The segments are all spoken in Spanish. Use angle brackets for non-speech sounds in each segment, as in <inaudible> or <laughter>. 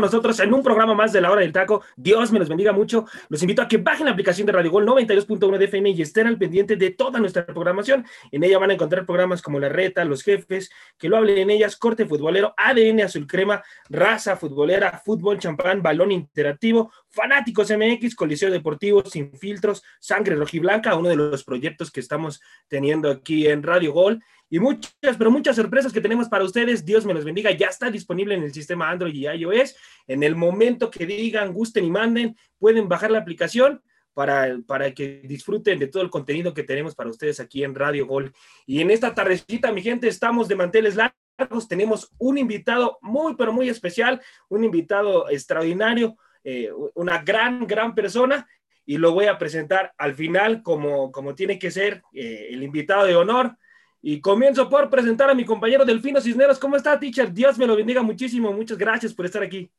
Nosotros en un programa más de la hora del taco. Dios me los bendiga mucho. Los invito a que bajen la aplicación de Radio Gol 92.1 de FM y estén al pendiente de toda nuestra programación. En ella van a encontrar programas como La Reta, Los Jefes, que lo hablen en ellas, Corte Futbolero, ADN Azul Crema, Raza Futbolera, Fútbol Champán, Balón Interactivo, Fanáticos MX, Coliseo Deportivo, Sin Filtros, Sangre Rojiblanca, uno de los proyectos que estamos teniendo aquí en Radio Gol y muchas, pero muchas sorpresas que tenemos para ustedes. Dios me los bendiga. Ya está disponible en el sistema Android y iOS. En el momento que digan, gusten y manden, pueden bajar la aplicación para, para que disfruten de todo el contenido que tenemos para ustedes aquí en Radio Gol. Y en esta tardecita, mi gente, estamos de manteles largos. Tenemos un invitado muy, pero muy especial, un invitado extraordinario, eh, una gran, gran persona y lo voy a presentar al final como, como tiene que ser eh, el invitado de honor. Y comienzo por presentar a mi compañero Delfino Cisneros. ¿Cómo está, teacher? Dios me lo bendiga muchísimo. Muchas gracias por estar aquí.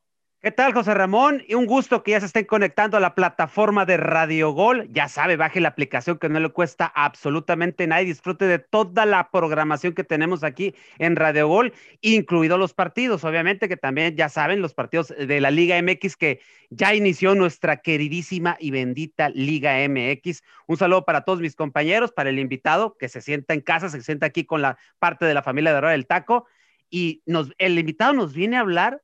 ¿Qué tal, José Ramón? Y un gusto que ya se estén conectando a la plataforma de Radio Gol. Ya sabe, baje la aplicación que no le cuesta absolutamente nada y disfrute de toda la programación que tenemos aquí en Radio Gol, incluidos los partidos, obviamente, que también ya saben, los partidos de la Liga MX que ya inició nuestra queridísima y bendita Liga MX. Un saludo para todos mis compañeros, para el invitado que se sienta en casa, se sienta aquí con la parte de la familia de Hora del Taco. Y nos, el invitado nos viene a hablar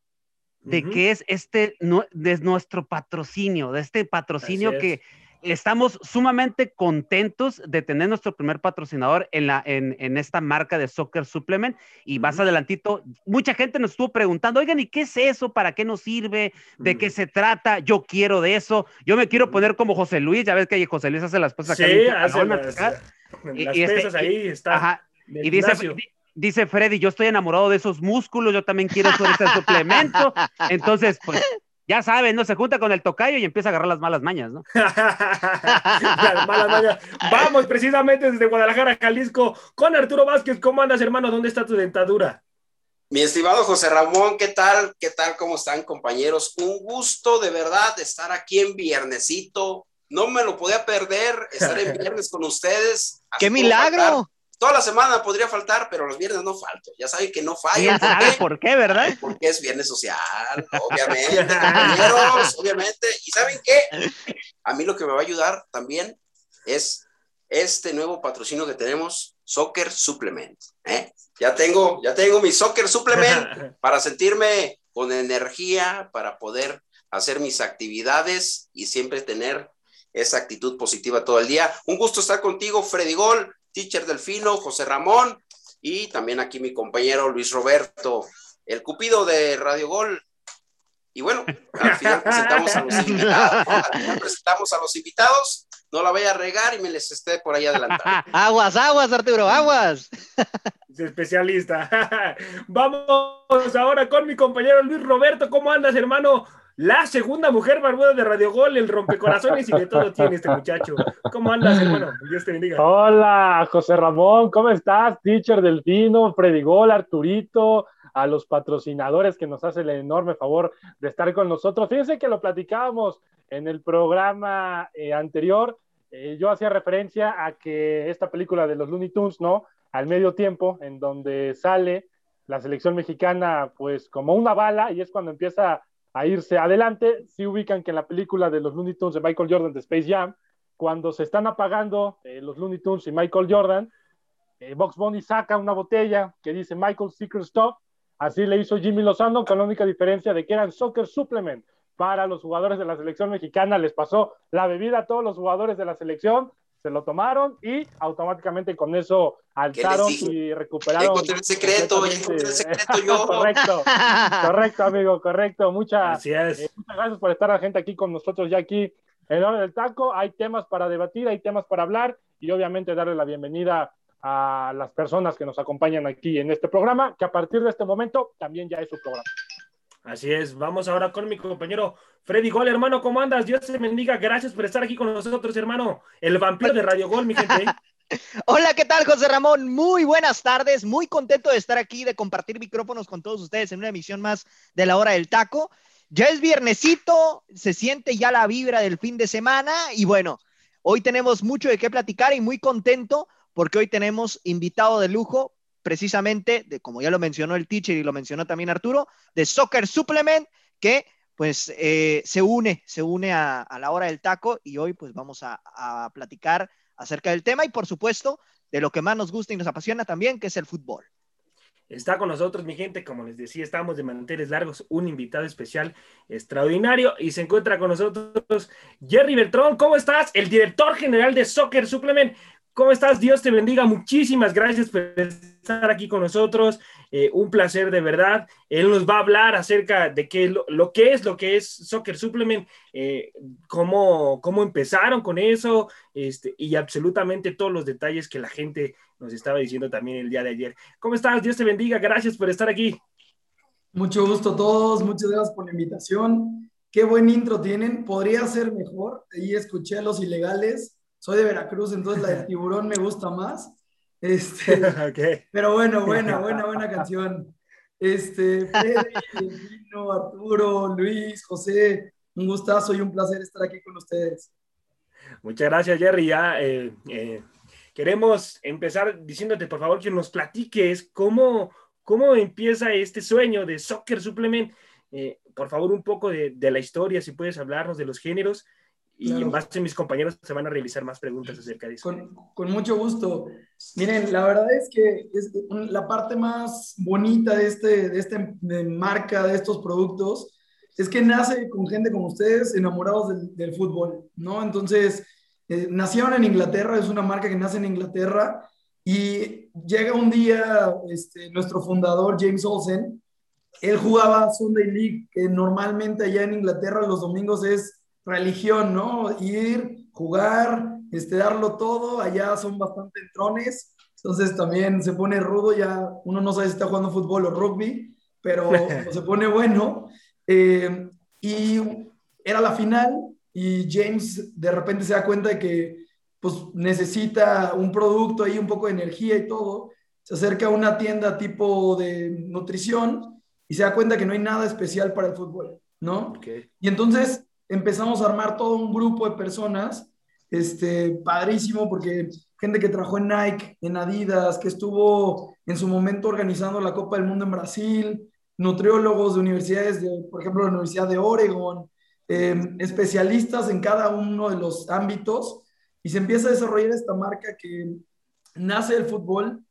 de que es este, de nuestro patrocinio, de este patrocinio que estamos sumamente contentos de tener nuestro primer patrocinador en, la, en, esta marca de Soccer Supplement. Y más adelantito, mucha gente nos estuvo preguntando, oigan, ¿y qué es eso? ¿Para qué nos sirve? ¿De qué se trata? Yo quiero de eso. Yo me quiero poner como José Luis, ya ves que José Luis hace las cosas acá. Sí, hace las, y, este, ahí, está. y dice, dice Freddy, yo estoy enamorado de esos músculos, yo también quiero ese suplemento. <laughs> Entonces, pues, ya saben, ¿no? Se junta con el tocayo y empieza a agarrar las malas mañas, ¿no? <laughs> las malas mañas. Vamos precisamente desde Guadalajara, Jalisco, con Arturo Vázquez. ¿Cómo andas, hermano? ¿Dónde está tu dentadura? Mi estimado José Ramón, ¿qué tal? ¿Qué tal? ¿Cómo están, compañeros? Un gusto de verdad de estar aquí en Viernesito. No me lo podía perder, estar en <laughs> viernes con ustedes. ¡Qué milagro! Toda la semana podría faltar, pero los viernes no falto. Ya saben que no fallo. Ya saben por qué, ¿verdad? Porque es viernes social, obviamente, <laughs> compañeros, obviamente. ¿Y saben qué? A mí lo que me va a ayudar también es este nuevo patrocinio que tenemos, Soccer Supplement. ¿eh? Ya, tengo, ya tengo mi Soccer Supplement <laughs> para sentirme con energía, para poder hacer mis actividades y siempre tener esa actitud positiva todo el día. Un gusto estar contigo, Freddy Gol. Teacher Delfino, José Ramón y también aquí mi compañero Luis Roberto, el cupido de Radio Gol. Y bueno, al final presentamos a los <laughs> invitados. presentamos a los invitados. No la vaya a regar y me les esté por ahí adelantando. <laughs> aguas, aguas, Arturo, aguas. <laughs> Especialista. Vamos ahora con mi compañero Luis Roberto. ¿Cómo andas, hermano? La segunda mujer barbuda de Radio Gol, el rompecorazones y de todo tiene este muchacho. ¿Cómo andas, hermano? Dios te bendiga. Hola, José Ramón, ¿cómo estás? Teacher Delfino, Freddy Gol, Arturito, a los patrocinadores que nos hacen el enorme favor de estar con nosotros. Fíjense que lo platicábamos en el programa eh, anterior. Eh, yo hacía referencia a que esta película de los Looney Tunes, ¿no? Al medio tiempo, en donde sale la selección mexicana, pues como una bala, y es cuando empieza a irse adelante. Si ubican que en la película de los Looney Tunes de Michael Jordan de Space Jam, cuando se están apagando eh, los Looney Tunes y Michael Jordan, eh, Box Bunny saca una botella que dice Michael Secret Stop, así le hizo Jimmy Lozano, con la única diferencia de que eran Soccer Supplement. Para los jugadores de la selección mexicana, les pasó la bebida a todos los jugadores de la selección, se lo tomaron y automáticamente con eso alzaron y recuperaron. Encontré el secreto, encontré el secreto <laughs> yo. correcto, correcto, amigo, correcto. Muchas, eh, muchas gracias por estar la gente aquí con nosotros ya aquí en hora del taco. Hay temas para debatir, hay temas para hablar y obviamente darle la bienvenida a las personas que nos acompañan aquí en este programa, que a partir de este momento también ya es su programa. Así es, vamos ahora con mi compañero Freddy Gol, hermano, ¿cómo andas? Dios te bendiga, gracias por estar aquí con nosotros, hermano. El vampiro de Radio Gol, mi gente. <laughs> Hola, ¿qué tal, José Ramón? Muy buenas tardes, muy contento de estar aquí, de compartir micrófonos con todos ustedes en una emisión más de la hora del taco. Ya es viernesito, se siente ya la vibra del fin de semana y bueno, hoy tenemos mucho de qué platicar y muy contento porque hoy tenemos invitado de lujo, precisamente, como ya lo mencionó el teacher y lo mencionó también Arturo, de Soccer Supplement, que pues eh, se une, se une a, la hora del taco y hoy pues vamos a, a platicar acerca del tema y por supuesto de lo que más nos gusta y nos apasiona también, que es el fútbol. Está con nosotros, mi gente, como les decía, estamos de manteles largos, un invitado especial extraordinario y se encuentra con nosotros Jerry Bertrón. ¿Cómo estás? El director general de Soccer Supplement. ¿Cómo estás? Dios te bendiga. Muchísimas gracias por estar aquí con nosotros. Eh, un placer de verdad. Él nos va a hablar acerca de qué lo, que es lo que es Soccer Supplement, eh, cómo, cómo empezaron con eso este, y absolutamente todos los detalles que la gente nos estaba diciendo también el día de ayer. ¿Cómo estás? Dios te bendiga. Gracias por estar aquí. Mucho gusto a todos. Muchas gracias por la invitación. Qué buen intro tienen. Podría ser mejor. Ahí escuché a los ilegales soy de Veracruz, entonces la del <laughs> tiburón me gusta más. Este, <laughs> Pero bueno, buena, <laughs> buena, buena canción. Este, Freddy, Vino, Arturo, Luis, José, un gustazo y un placer estar aquí con ustedes. Muchas gracias, Jerry. Ya eh, eh, queremos empezar diciéndote, por favor, que nos platiques cómo, cómo empieza este sueño de Soccer Supplement. Eh, por favor, un poco de, de, la historia, si puedes hablarnos de los géneros y en base mis compañeros se van a realizar más preguntas acerca de eso. Con, con, mucho gusto. Miren, la verdad es que es la parte más bonita de, este, de esta marca, de estos productos, es que nace con gente como ustedes enamorados del, del fútbol, ¿no? Entonces, eh, nacieron en Inglaterra, es una marca que nace en Inglaterra y llega un día este, nuestro fundador, James Olsen, él jugaba Sunday League, que normalmente allá en Inglaterra los domingos es religión, ¿no? Ir, jugar, este, darlo todo, allá son bastante entrones, entonces también se pone rudo, ya uno no sabe si está jugando fútbol o rugby, pero <laughs> se pone bueno. Eh, y era la final y James de repente se da cuenta de que pues necesita un producto ahí, un poco de energía y todo, se acerca a una tienda tipo de nutrición y se da cuenta que no hay nada especial para el fútbol, ¿no? Y entonces empezamos a armar todo un grupo de personas, este, padrísimo, porque gente que trabajó en Nike, en Adidas, que estuvo en su momento organizando la Copa del Mundo en Brasil, nutriólogos de universidades, de, por ejemplo, la Universidad de Oregon, em, especialistas en cada uno de los ámbitos, y se empieza a desarrollar esta marca que nace del fútbol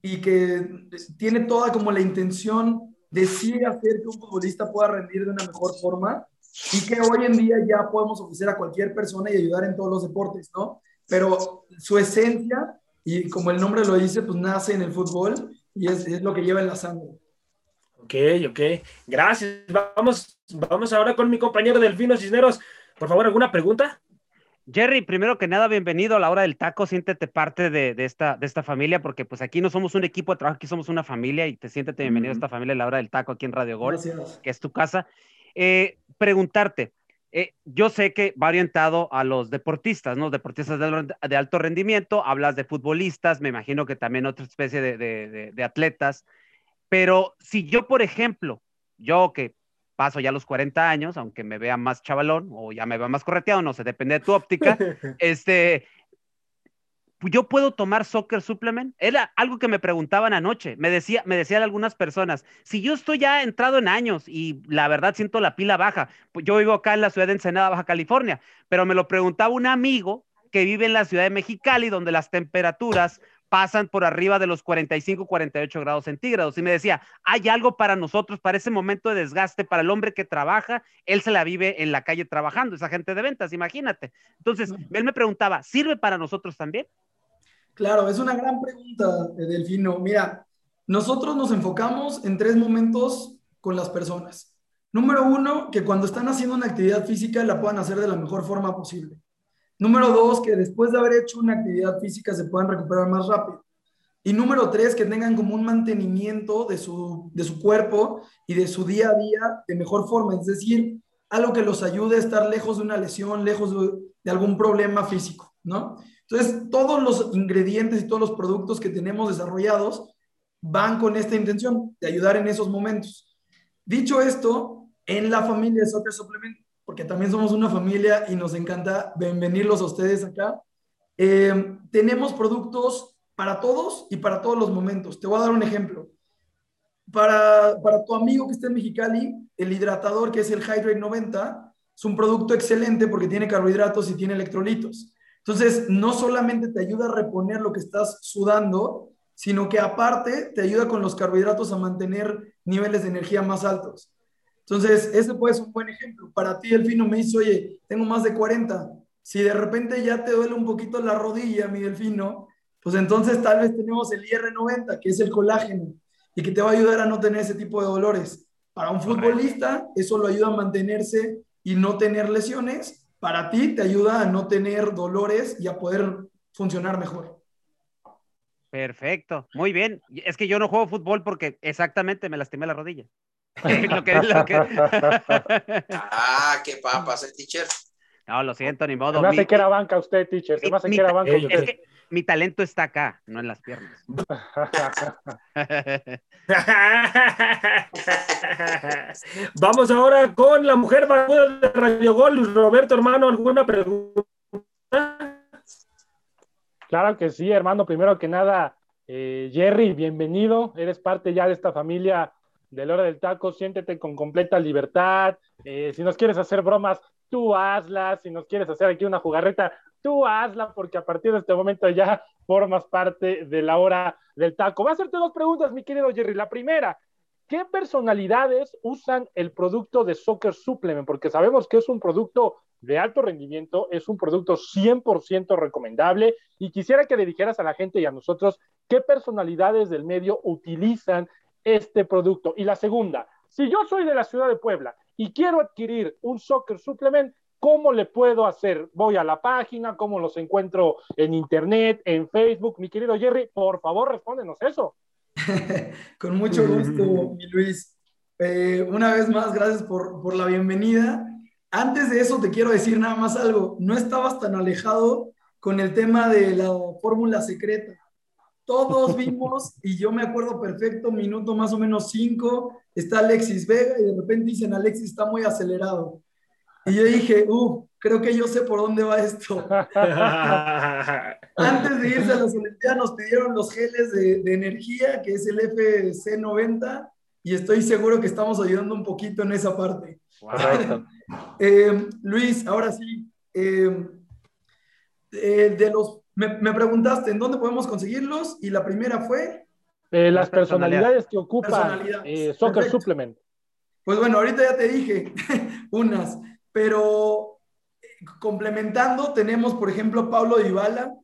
y que tiene toda como la intención de hacer que un futbolista pueda rendir de una mejor forma y que hoy en día ya podemos ofrecer a cualquier persona y ayudar en todos los deportes, ¿no? Pero su esencia, y como el nombre lo dice, pues nace en el fútbol y es, es lo que lleva en la sangre. Ok, ok. Gracias. Vamos, vamos ahora con mi compañero Delfino Cisneros. Por favor, ¿alguna pregunta? Jerry, primero que nada, bienvenido a la hora del taco. Siéntete parte de, de, esta, de esta familia, porque pues aquí no somos un equipo de trabajo, aquí somos una familia y te siéntete bienvenido a esta familia a la hora del taco aquí en Radio Gol, que es tu casa. Eh, preguntarte, eh, yo sé que va orientado a los deportistas, ¿no? Deportistas de, alto rendimiento, hablas de futbolistas, me imagino que también otra especie de, atletas, pero si yo, por ejemplo, yo que paso ya los 40 años, aunque me vea más chavalón o ya me vea más correteado, no sé, depende de tu óptica, <laughs> este, yo puedo tomar soccer supplement. Era algo que me preguntaban anoche. Me decía, me decían algunas personas, si yo estoy ya entrado en años y la verdad siento la pila baja, pues yo vivo acá en la ciudad de Ensenada, Baja California, pero me lo preguntaba un amigo que vive en la ciudad de Mexicali, donde las temperaturas pasan por arriba de los 45, 48 grados centígrados. Y me decía, hay algo para nosotros, para ese momento de desgaste, para el hombre que trabaja, él se la vive en la calle trabajando, esa gente de ventas, imagínate. Entonces, él me preguntaba, ¿sirve para nosotros también? Claro, es una gran pregunta, eh, Delfino. Mira, nosotros nos enfocamos en tres momentos con las personas. Número uno, que cuando están haciendo una actividad física la puedan hacer de la mejor forma posible. Número dos, que después de haber hecho una actividad física se puedan recuperar más rápido. Y número tres, que tengan como un mantenimiento de su, de su cuerpo y de su día a día de mejor forma. Es decir, algo que los ayude a estar lejos de una lesión, lejos de, de algún problema físico, ¿no? Entonces, todos los ingredientes y todos los productos que tenemos desarrollados van con esta intención de ayudar en esos momentos. Dicho esto, en la familia de Soccer Supplement porque también somos una familia y nos encanta bienvenirlos a ustedes acá. Eh, tenemos productos para todos y para todos los momentos. Te voy a dar un ejemplo. Para, para tu amigo que está en Mexicali, el hidratador que es el Hydrate 90 es un producto excelente porque tiene carbohidratos y tiene electrolitos. Entonces, no solamente te ayuda a reponer lo que estás sudando, sino que aparte te ayuda con los carbohidratos a mantener niveles de energía más altos. Entonces, ese puede ser un buen ejemplo. Para ti, Delfino, me dice, oye, tengo más de 40. Si de repente ya te duele un poquito la rodilla, mi Delfino, pues entonces tal vez tenemos el IR90, que es el colágeno, y que te va a ayudar a no tener ese tipo de dolores. Para un futbolista, eso lo ayuda a mantenerse y no tener lesiones. Para ti, te ayuda a no tener dolores y a poder funcionar mejor. Perfecto, muy bien. Es que yo no juego fútbol porque exactamente me lastimé la rodilla. <laughs> <laughs> <laughs> ah, qué papas, el teacher. No, lo siento, ni modo. Se me hace que era banca usted, teacher. Se me hace que era banca usted. que mi talento está acá, no en las piernas. <laughs> Vamos ahora con la mujer de Radio Gol. Roberto, hermano, ¿alguna pregunta? Claro que sí, hermano. Primero que nada, eh, Jerry, bienvenido. Eres parte ya de esta familia de la hora del taco, siéntete con completa libertad. Eh, si nos quieres hacer bromas, tú hazlas. Si nos quieres hacer aquí una jugarreta, tú hazla, porque a partir de este momento ya formas parte de la hora del taco. Voy a hacerte dos preguntas, mi querido Jerry. La primera, ¿qué personalidades usan el producto de Soccer Supplement? Porque sabemos que es un producto de alto rendimiento, es un producto 100% recomendable y quisiera que le dijeras a la gente y a nosotros qué personalidades del medio utilizan este producto. Y la segunda, si yo soy de la ciudad de Puebla y quiero adquirir un soccer supplement, ¿cómo le puedo hacer? Voy a la página, ¿cómo los encuentro en internet, en Facebook? Mi querido Jerry, por favor, respóndenos eso. <laughs> Con mucho gusto, <laughs> mi Luis. Eh, una vez más, gracias por, por la bienvenida. Antes de eso, te quiero decir nada más algo. No estabas tan alejado con el tema de la fórmula secreta. Todos vimos, y yo me acuerdo perfecto, minuto más o menos cinco, está Alexis Vega y de repente dicen, Alexis está muy acelerado. Y yo dije, uh, creo que yo sé por dónde va esto. <laughs> Antes de irse a las Olimpiadas nos pidieron los geles de, de energía, que es el FC90, y estoy seguro que estamos ayudando un poquito en esa parte. <laughs> eh, Luis, ahora sí, eh, eh, de los me, preguntaste en dónde podemos conseguirlos y la primera fue... Eh, las personalidades que ocupa eh, Soccer Supplement. Pues bueno, ahorita ya te dije <laughs> unas, pero eh, complementando tenemos, por ejemplo, Pablo Dybala,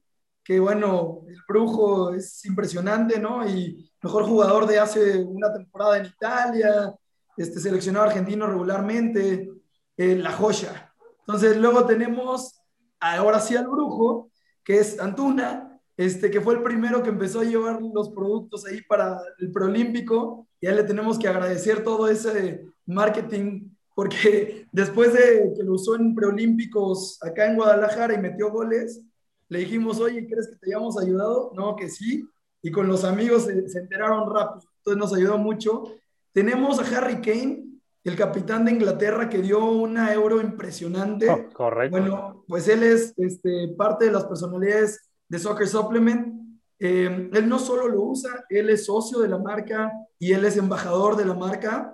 que bueno, el brujo es impresionante, ¿no? Y mejor jugador de hace una temporada en Italia, este, seleccionado argentino regularmente, la joya. Entonces luego tenemos, ahora sí al brujo, que es Antuna, este, que fue el primero que empezó a llevar los productos ahí para el preolímpico. Y a le tenemos que agradecer todo ese marketing, porque <laughs> después de que lo usó en preolímpicos acá en Guadalajara y metió goles, le dijimos, oye, ¿crees que te hayamos ayudado? No, que sí. Y con los amigos se, enteraron rápido. Entonces nos ayudó mucho. Tenemos a Harry Kane, el capitán de Inglaterra que dio una euro impresionante. Oh, correcto. Bueno, pues él es este, parte de las personalidades de Soccer Supplement. Eh, él no solo lo usa, él es socio de la marca y él es embajador de la marca.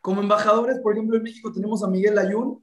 Como embajadores, por ejemplo, en México tenemos a Miguel Ayun.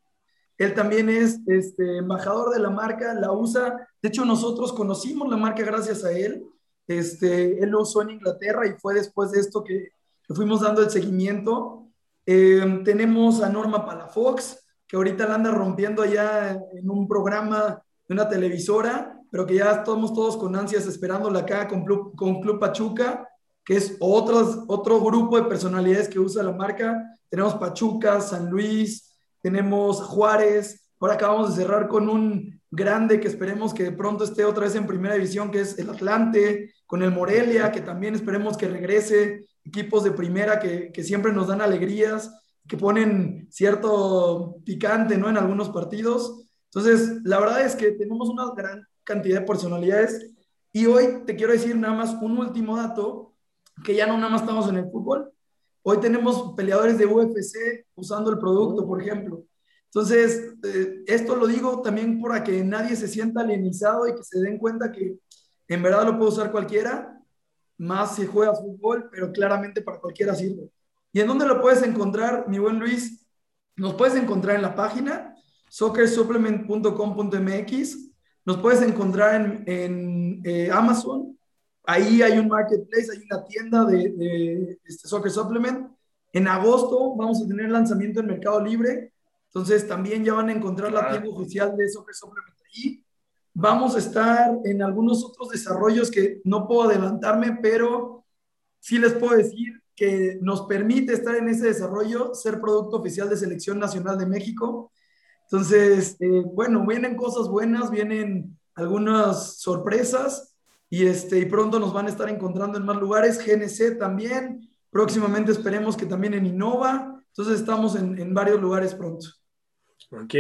Él también es este, embajador de la marca, la usa. De hecho, nosotros conocimos la marca gracias a él. Este, él lo usó en Inglaterra y fue después de esto que, que fuimos dando el seguimiento. Eh, tenemos a Norma Palafox, que ahorita la anda rompiendo allá en un programa de una televisora, pero que ya estamos todos con ansias esperándola acá con Club, con Club Pachuca, que es otros, otro grupo de personalidades que usa la marca. Tenemos Pachuca, San Luis, tenemos Juárez. Ahora acabamos de cerrar con un grande que esperemos que pronto esté otra vez en primera división, que es el Atlante, con el Morelia, que también esperemos que regrese, equipos de primera que, que siempre nos dan alegrías, que ponen cierto picante ¿no? en algunos partidos. Entonces, la verdad es que tenemos una gran cantidad de personalidades y hoy te quiero decir nada más un último dato, que ya no nada más estamos en el fútbol, hoy tenemos peleadores de UFC usando el producto, por ejemplo. Entonces, eh, esto lo digo también para que nadie se sienta alienizado y que se den cuenta que en verdad lo puede usar cualquiera, más si juega fútbol, pero claramente para cualquiera sirve. ¿Y en dónde lo puedes encontrar, mi buen Luis? Nos puedes encontrar en la página soccersupplement.com.mx, nos puedes encontrar en, en eh, Amazon, ahí hay un marketplace, hay una tienda de, de este Soccer Supplement. En agosto vamos a tener lanzamiento en Mercado Libre, entonces también ya van a encontrar la tienda oficial de Soccer Supplement ahí. Vamos a estar en algunos otros desarrollos que no puedo adelantarme, pero sí les puedo decir que nos permite estar en ese desarrollo, ser producto oficial de Selección Nacional de México. Entonces, eh, bueno, vienen cosas buenas, vienen algunas sorpresas y, este, y pronto nos van a estar encontrando en más lugares. GNC también, próximamente esperemos que también en Innova. Entonces, estamos en, en varios lugares pronto. Ok,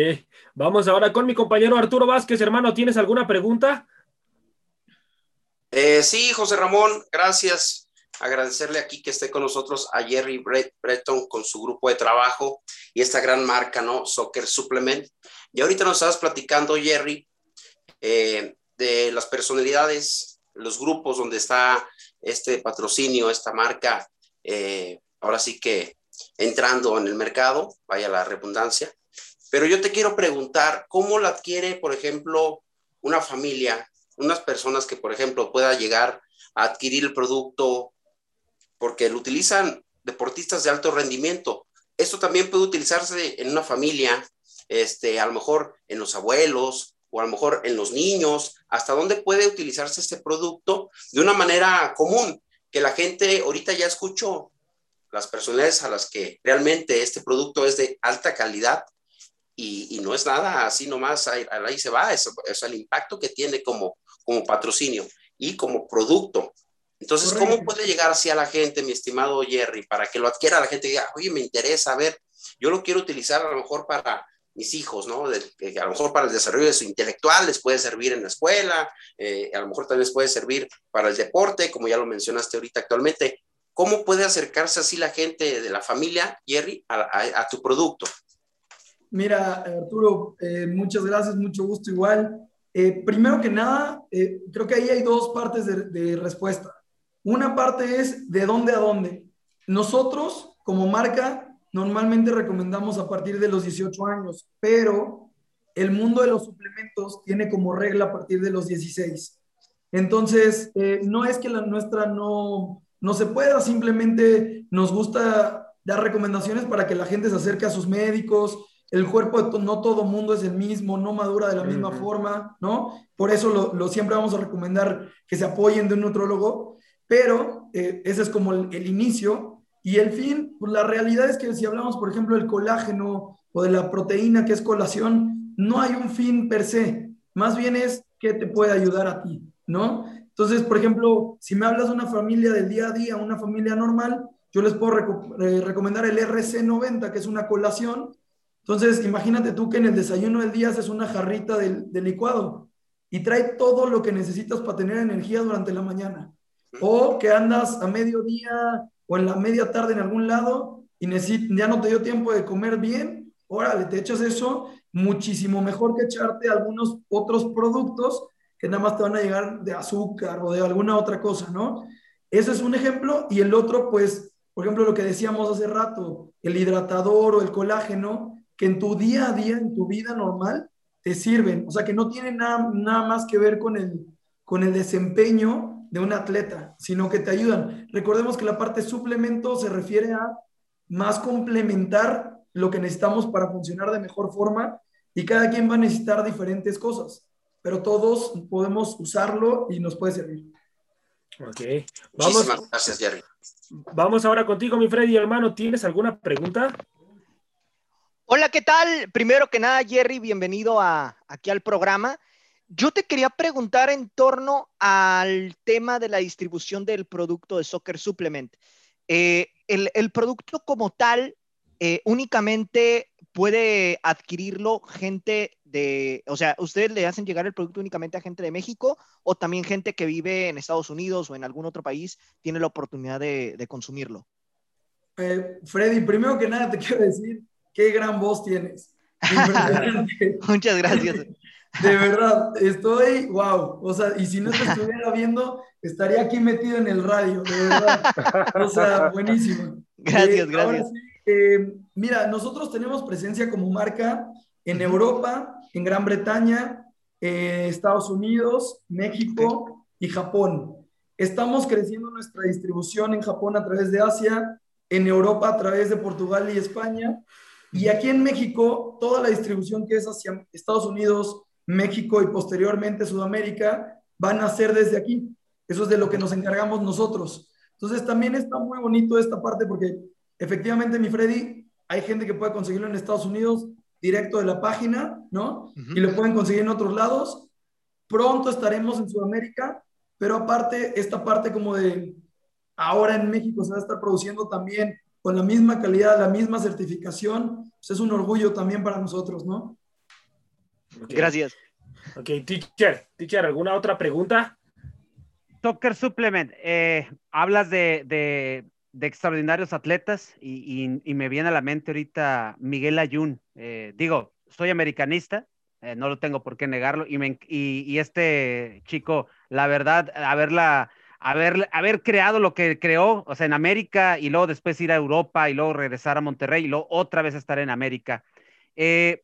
vamos ahora con mi compañero Arturo Vázquez. Hermano, ¿tienes alguna pregunta? Eh, sí, José Ramón, gracias. Agradecerle aquí que esté con nosotros a Jerry Breton con su grupo de trabajo y esta gran marca, ¿no? Soccer Supplement. Y ahorita nos estabas platicando, Jerry, eh, de las personalidades, los grupos donde está este patrocinio, esta marca, eh, ahora sí que entrando en el mercado, vaya la redundancia. Pero yo te quiero preguntar, ¿cómo la adquiere, por ejemplo, una familia, unas personas que, por ejemplo, pueda llegar a adquirir el producto porque lo utilizan deportistas de alto rendimiento? Esto también puede utilizarse en una familia, este, a lo mejor en los abuelos o a lo mejor en los niños. ¿Hasta dónde puede utilizarse este producto de una manera común? Que la gente ahorita ya escuchó las personalidades a las que realmente este producto es de alta calidad y, y no es nada así nomás, ahí, ahí se va, es, es, el impacto que tiene como, como patrocinio y como producto. Entonces, Correcto. ¿cómo puede llegar así a la gente, mi estimado Jerry, para que lo adquiera la gente y diga, oye, me interesa, a ver, yo lo quiero utilizar a lo mejor para mis hijos, ¿no? De, de, a lo mejor para el desarrollo de su intelectual les puede servir en la escuela, eh, a lo mejor también les puede servir para el deporte, como ya lo mencionaste ahorita actualmente. ¿Cómo puede acercarse así la gente de la familia, Jerry, a, a, a tu producto? Mira, Arturo, eh, muchas gracias, mucho gusto igual. Eh, primero que nada, creo que ahí hay dos partes de, de, respuesta. Una parte es de dónde a dónde. Nosotros, como marca, normalmente recomendamos a partir de los 18 años, pero el mundo de los suplementos tiene como regla a partir de los 16. Entonces, eh, no es que la nuestra no, no se pueda, simplemente nos gusta dar recomendaciones para que la gente se acerque a sus médicos, el cuerpo de no todo mundo es el mismo, no madura de la misma uh -huh. forma, ¿no? Por eso lo, lo, siempre vamos a recomendar que se apoyen de un nutrólogo, pero eh, ese es como el, inicio. Y el fin, pues la realidad es que si hablamos, por ejemplo, del colágeno o de la proteína que es colación, no hay un fin per se, más bien es qué te puede ayudar a ti, ¿no? Entonces, por ejemplo, si me hablas de una familia del día a día, una familia normal, yo les puedo eh, recomendar el RC90, que es una colación, entonces, imagínate tú que en el desayuno del día haces una jarrita de, de, licuado y trae todo lo que necesitas para tener energía durante la mañana. O que andas a mediodía o en la media tarde en algún lado y ya no te dio tiempo de comer bien, órale, te echas eso muchísimo mejor que echarte algunos otros productos que nada más te van a llegar de azúcar o de alguna otra cosa, ¿no? Ese es un ejemplo y el otro, pues, por ejemplo, lo que decíamos hace rato, el hidratador o el colágeno, que en tu día a día, en tu vida normal, te sirven. O sea, que no tiene nada, nada más que ver con el, con el desempeño de un atleta, sino que te ayudan. Recordemos que la parte suplemento se refiere a más complementar lo que necesitamos para funcionar de mejor forma y cada quien va a necesitar diferentes cosas, pero todos podemos usarlo y nos puede servir. Ok. Vamos, gracias, Jerry. Vamos ahora contigo, mi Freddy, hermano. ¿Tienes alguna pregunta? Hola, ¿qué tal? Primero que nada, Jerry, bienvenido a, aquí al programa. Yo te quería preguntar en torno al tema de la distribución del producto de Soccer Supplement. Eh, el, producto como tal eh, únicamente puede adquirirlo gente de, o sea, ¿ustedes le hacen llegar el producto únicamente a gente de México o también gente que vive en Estados Unidos o en algún otro país tiene la oportunidad de, consumirlo? Eh, Freddy, primero que nada te quiero decir qué gran voz tienes. <laughs> Muchas gracias. De verdad, estoy, wow. O sea, y si no te estuviera viendo, estaría aquí metido en el radio, de verdad. O sea, buenísimo. Gracias, eh, gracias. Eh, mira, nosotros tenemos presencia como marca en Europa, en Gran Bretaña, eh, Estados Unidos, México y Japón. Estamos creciendo nuestra distribución en Japón a través de Asia, en Europa a través de Portugal y España. Y aquí en México, toda la distribución que es hacia Estados Unidos, México y posteriormente Sudamérica van a ser desde aquí. Eso es de lo que nos encargamos nosotros. Entonces también está muy bonito esta parte porque efectivamente, mi Freddy, hay gente que puede conseguirlo en Estados Unidos directo de la página, ¿no? Y lo pueden conseguir en otros lados. Pronto estaremos en Sudamérica, pero aparte, esta parte como de ahora en México se va a estar produciendo también con la misma calidad, la misma certificación, pues es un orgullo también para nosotros, ¿no? Gracias. Ok, teacher, teacher, ¿alguna otra pregunta? Soccer Supplement, eh, hablas de, de, extraordinarios atletas y, y, me viene a la mente ahorita Miguel Ayun. Eh, digo, soy americanista, eh, no lo tengo por qué negarlo, y, me, y, y, este chico, la verdad, haberla, haber, haber creado lo que creó, o sea, en América, y luego después ir a Europa, y luego regresar a Monterrey, y luego otra vez estar en América. Eh,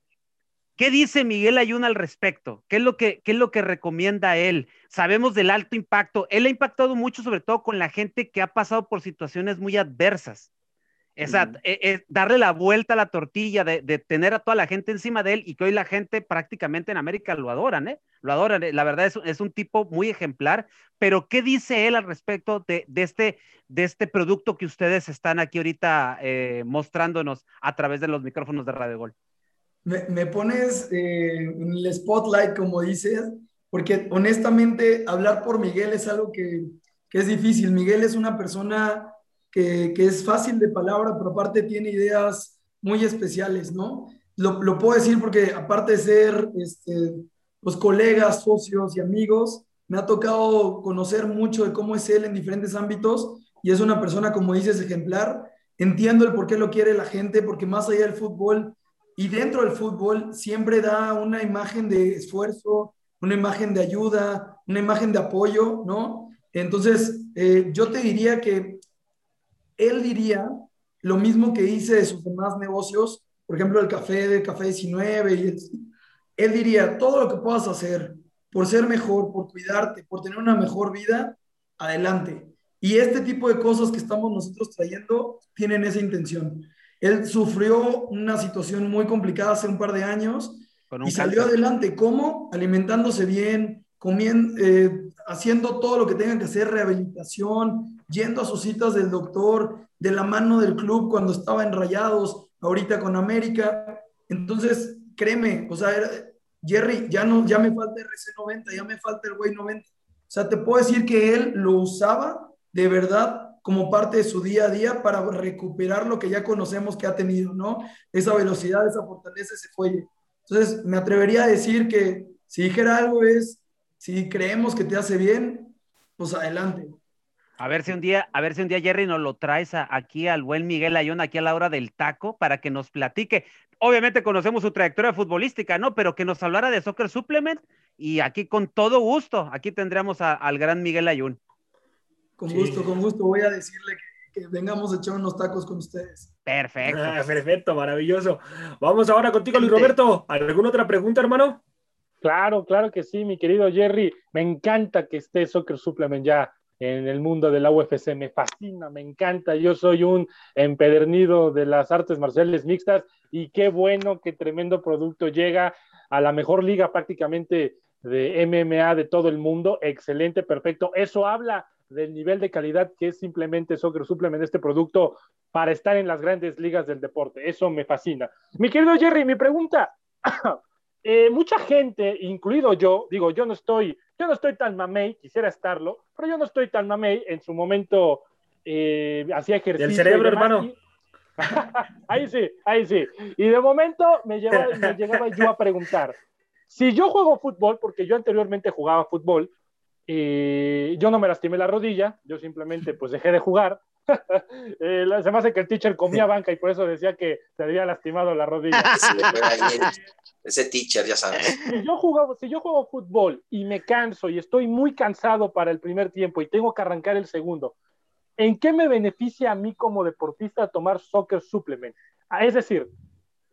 ¿Qué dice Miguel Ayun al respecto? ¿Qué es, lo que, ¿Qué es lo que recomienda él? Sabemos del alto impacto. Él ha impactado mucho, sobre todo con la gente que ha pasado por situaciones muy adversas. E, e, darle la vuelta a la tortilla, de, tener a toda la gente encima de él y que hoy la gente prácticamente en América lo adoran, ¿eh? Lo adoran. Eh, la verdad es, es un tipo muy ejemplar, pero ¿qué dice él al respecto de, de este, de este producto que ustedes están aquí ahorita eh, mostrándonos a través de los micrófonos de Radio Gol? Me, pones eh, en el spotlight, como dices, porque honestamente hablar por Miguel es algo que, que es difícil. Miguel es una persona que, que, es fácil de palabra, pero aparte tiene ideas muy especiales, ¿no? Lo, lo puedo decir porque aparte de ser este, los colegas, socios y amigos, me ha tocado conocer mucho de cómo es él en diferentes ámbitos y es una persona, como dices, ejemplar. Entiendo el por qué lo quiere la gente, porque más allá del fútbol, y dentro del fútbol siempre da una imagen de esfuerzo, una imagen de ayuda, una imagen de apoyo, ¿no? Entonces, eh, yo te diría que él diría lo mismo que hice de sus demás negocios, por ejemplo, el café de Café 19, y <laughs> él diría, todo lo que puedas hacer por ser mejor, por cuidarte, por tener una mejor vida, adelante. Y este tipo de cosas que estamos nosotros trayendo tienen esa intención. Él sufrió una situación muy complicada hace un par de años y salió adelante. ¿Cómo? Alimentándose bien, comiendo, eh, haciendo todo lo que tengan que hacer, rehabilitación, yendo a sus citas del doctor, de la mano del club cuando estaba en Rayados, ahorita con América. Entonces, créeme, o sea, Jerry, ya, no, ya me falta RC90, ya me falta el Way 90. O sea, te puedo decir que él lo usaba de verdad como parte de su día a día para recuperar lo que ya conocemos que ha tenido, ¿no? Esa velocidad, esa fortaleza, ese fuelle. Entonces, me atrevería a decir que si dijera algo es, si creemos que te hace bien, pues adelante. A ver si un día, a ver si un día Jerry nos lo traes aquí al buen Miguel Ayón, aquí a la hora del taco, para que nos platique. Obviamente conocemos su trayectoria futbolística, ¿no? Pero que nos hablara de Soccer Supplement y aquí con todo gusto, aquí tendríamos al gran Miguel Ayun. Con gusto, con gusto. Voy a decirle que, vengamos a echar unos tacos con ustedes. Perfecto. Ah, perfecto, maravilloso. Vamos ahora contigo, Luis Roberto. ¿Alguna otra pregunta, hermano? Claro, claro que sí, mi querido Jerry. Me encanta que esté Soccer Supplement ya en el mundo de la UFC. Me fascina, me encanta. Yo soy un empedernido de las artes marciales mixtas y qué bueno, qué tremendo producto llega a la mejor liga prácticamente de MMA de todo el mundo. Excelente, perfecto. Eso habla del nivel de calidad que es simplemente Soccer Supplement, este producto para estar en las grandes ligas del deporte. Eso me fascina. Mi querido Jerry, mi pregunta. <coughs> Eh, mucha gente, incluido yo, digo, yo no estoy, yo no estoy tan mamey, quisiera estarlo, pero yo no estoy tan mamey. En su momento eh, hacía ejercicio. El cerebro, hermano. <laughs> ahí sí, ahí sí. Y de momento me, me llegaba yo a preguntar, si yo juego fútbol, porque yo anteriormente jugaba fútbol, y yo no me lastimé la rodilla, yo simplemente pues dejé de jugar. <laughs> eh, se me hace que el teacher comía banca y por eso decía que se había lastimado la rodilla. <laughs> ese teacher, ya sabes. Si yo, juego, si yo juego fútbol y me canso y estoy muy cansado para el primer tiempo y tengo que arrancar el segundo, ¿en qué me beneficia a mí como deportista tomar soccer supplement? Ah, es decir,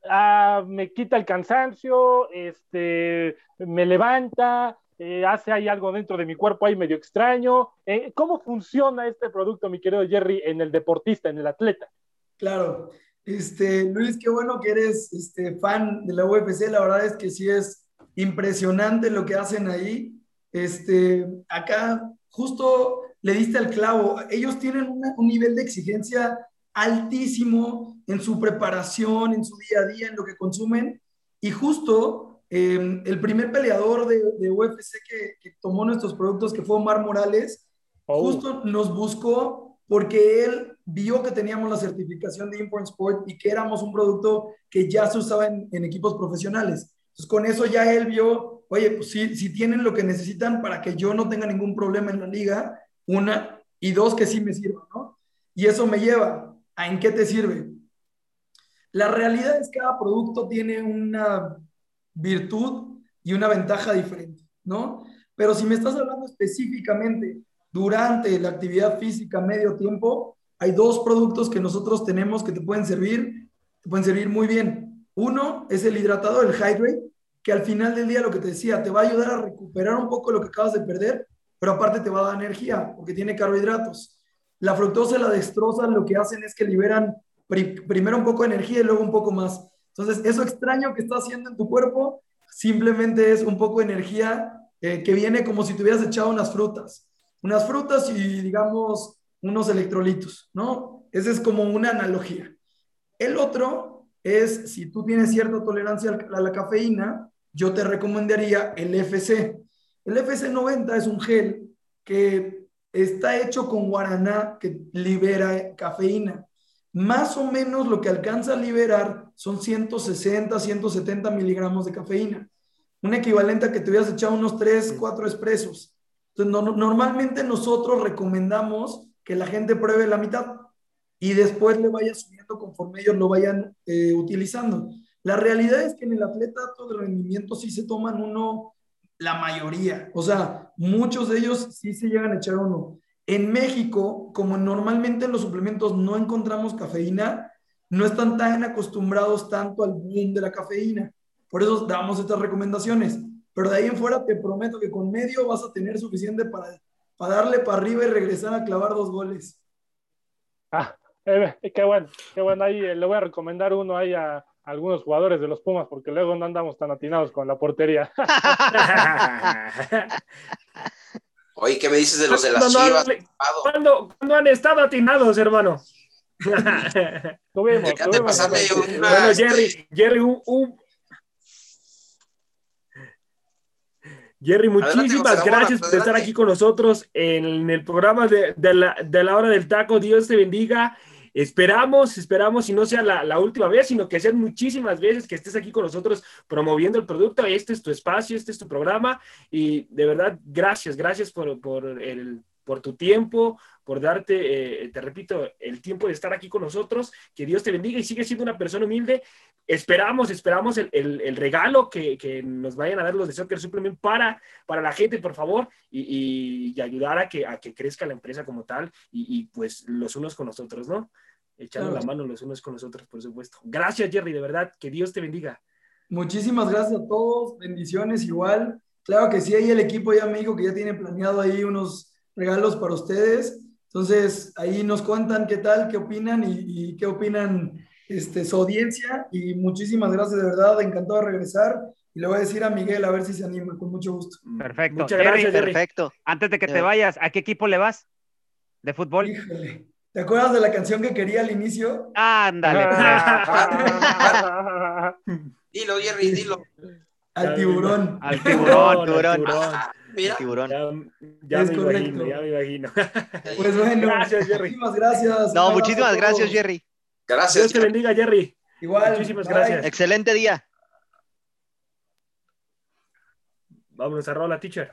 ah, me quita el cansancio, este, me levanta, eh, hace ahí algo dentro de mi cuerpo ahí medio extraño. Eh, ¿Cómo funciona este producto, mi querido Jerry, en el deportista, en el atleta? Claro, este, Luis, qué bueno que eres este, fan de la UFC. La verdad es que sí es impresionante lo que hacen ahí. Este, acá justo le diste al clavo. Ellos tienen un nivel de exigencia altísimo en su preparación, en su día a día, en lo que consumen. Y justo Em, el primer peleador de, UFC que, tomó nuestros productos, que fue Omar Morales, oh. justo nos buscó porque él vio que teníamos la certificación de Import Sport y que éramos un producto que ya se usaba en, equipos profesionales. Entonces, con eso ya él vio, oye, pues si, si tienen lo que necesitan para que yo no tenga ningún problema en la liga, una, y dos, que sí me sirva, ¿no? Y eso me lleva a en qué te sirve. La realidad es que cada producto tiene una virtud y una ventaja diferente, ¿no? Pero si me estás hablando específicamente durante la actividad física medio tiempo, hay dos productos que nosotros tenemos que te pueden servir, te pueden servir muy bien. Uno es el hidratador, el Hydrate, que al final del día lo que te decía, te va a ayudar a recuperar un poco lo que acabas de perder, pero aparte te va a dar energía porque tiene carbohidratos. La fructosa la dextrosa lo que hacen es que liberan primero un poco de energía y luego un poco más. Entonces, eso extraño que está haciendo en tu cuerpo simplemente es un poco de energía eh, que viene como si te hubieras echado unas frutas. Unas frutas y, digamos, unos electrolitos, ¿no? Esa es como una analogía. El otro es, si tú tienes cierta tolerancia a la cafeína, yo te recomendaría el FC. El FC 90 es un gel que está hecho con guaraná que libera cafeína. Más o menos lo que alcanza a liberar son 160, 170 miligramos de cafeína. Un equivalente a que te hubieras echado unos 3, 4 expresos. Entonces, normalmente nosotros recomendamos que la gente pruebe la mitad y después le vaya subiendo conforme ellos lo vayan eh, utilizando. La realidad es que en el atleta de rendimiento sí se toman uno, la mayoría. O sea, muchos de ellos sí se llegan a echar uno. En México, como normalmente en los suplementos no encontramos cafeína, no están tan acostumbrados tanto al boom de la cafeína. Por eso damos estas recomendaciones. Pero de ahí en fuera te prometo que con medio vas a tener suficiente para, para darle para arriba y regresar a clavar dos goles. Ah, eh, qué bueno, qué bueno. Ahí eh, le voy a recomendar uno ahí a, algunos jugadores de los Pumas porque luego no andamos tan atinados con la portería. <laughs> <laughs> Oye, ¿qué me dices de los de las Chivas? ¿Cuándo, han estado atinados, hermano? <laughs> tuvimos, tuvimos. Bueno, Jerry, Jerry, un, Jerry, muchísimas gracias por estar aquí con nosotros en el programa de, la, de, la, hora del taco. Dios te bendiga Esperamos, esperamos, y no sea la, última vez, sino que sean muchísimas veces que estés aquí con nosotros promoviendo el producto. Este es tu espacio, este es tu programa. Y de verdad, gracias, gracias por, el, por tu tiempo, por darte, eh, te repito, el tiempo de estar aquí con nosotros. Que Dios te bendiga y sigue siendo una persona humilde. Esperamos, esperamos el, el, regalo que, que, nos vayan a dar los de Soccer Supplement para, para la gente, por favor, y, y, ayudar a que, a que crezca la empresa como tal y, y pues los unos con nosotros, ¿no? Echando la mano los unos con los otros, por supuesto. Gracias, Jerry, de verdad, que Dios te bendiga. Muchísimas gracias a todos, bendiciones igual. Claro que sí, hay el equipo ya amigo que ya tiene planeado ahí unos regalos para ustedes. Entonces, ahí nos cuentan qué tal, qué opinan y, qué opinan este, su audiencia. Y muchísimas gracias, de verdad, encantado de regresar. Y le voy a decir a Miguel a ver si se anima, con mucho gusto. Perfecto. Muchas gracias, Jerry. Perfecto. Antes de que te vayas, ¿a qué equipo le vas? ¿De fútbol? Híjole. ¿Te acuerdas de la canción que quería al inicio? Ándale. <laughs> dilo, Jerry, dilo. Al tiburón. Al tiburón, tiburón. tiburón. Tiburón. Ya, me imagino, ya me imagino. Pues bueno. Muchísimas gracias. No, muchísimas gracias, Jerry. Gracias. Dios te bendiga, Jerry. Igual. Muchísimas gracias. Excelente día. Vámonos a rola, teacher.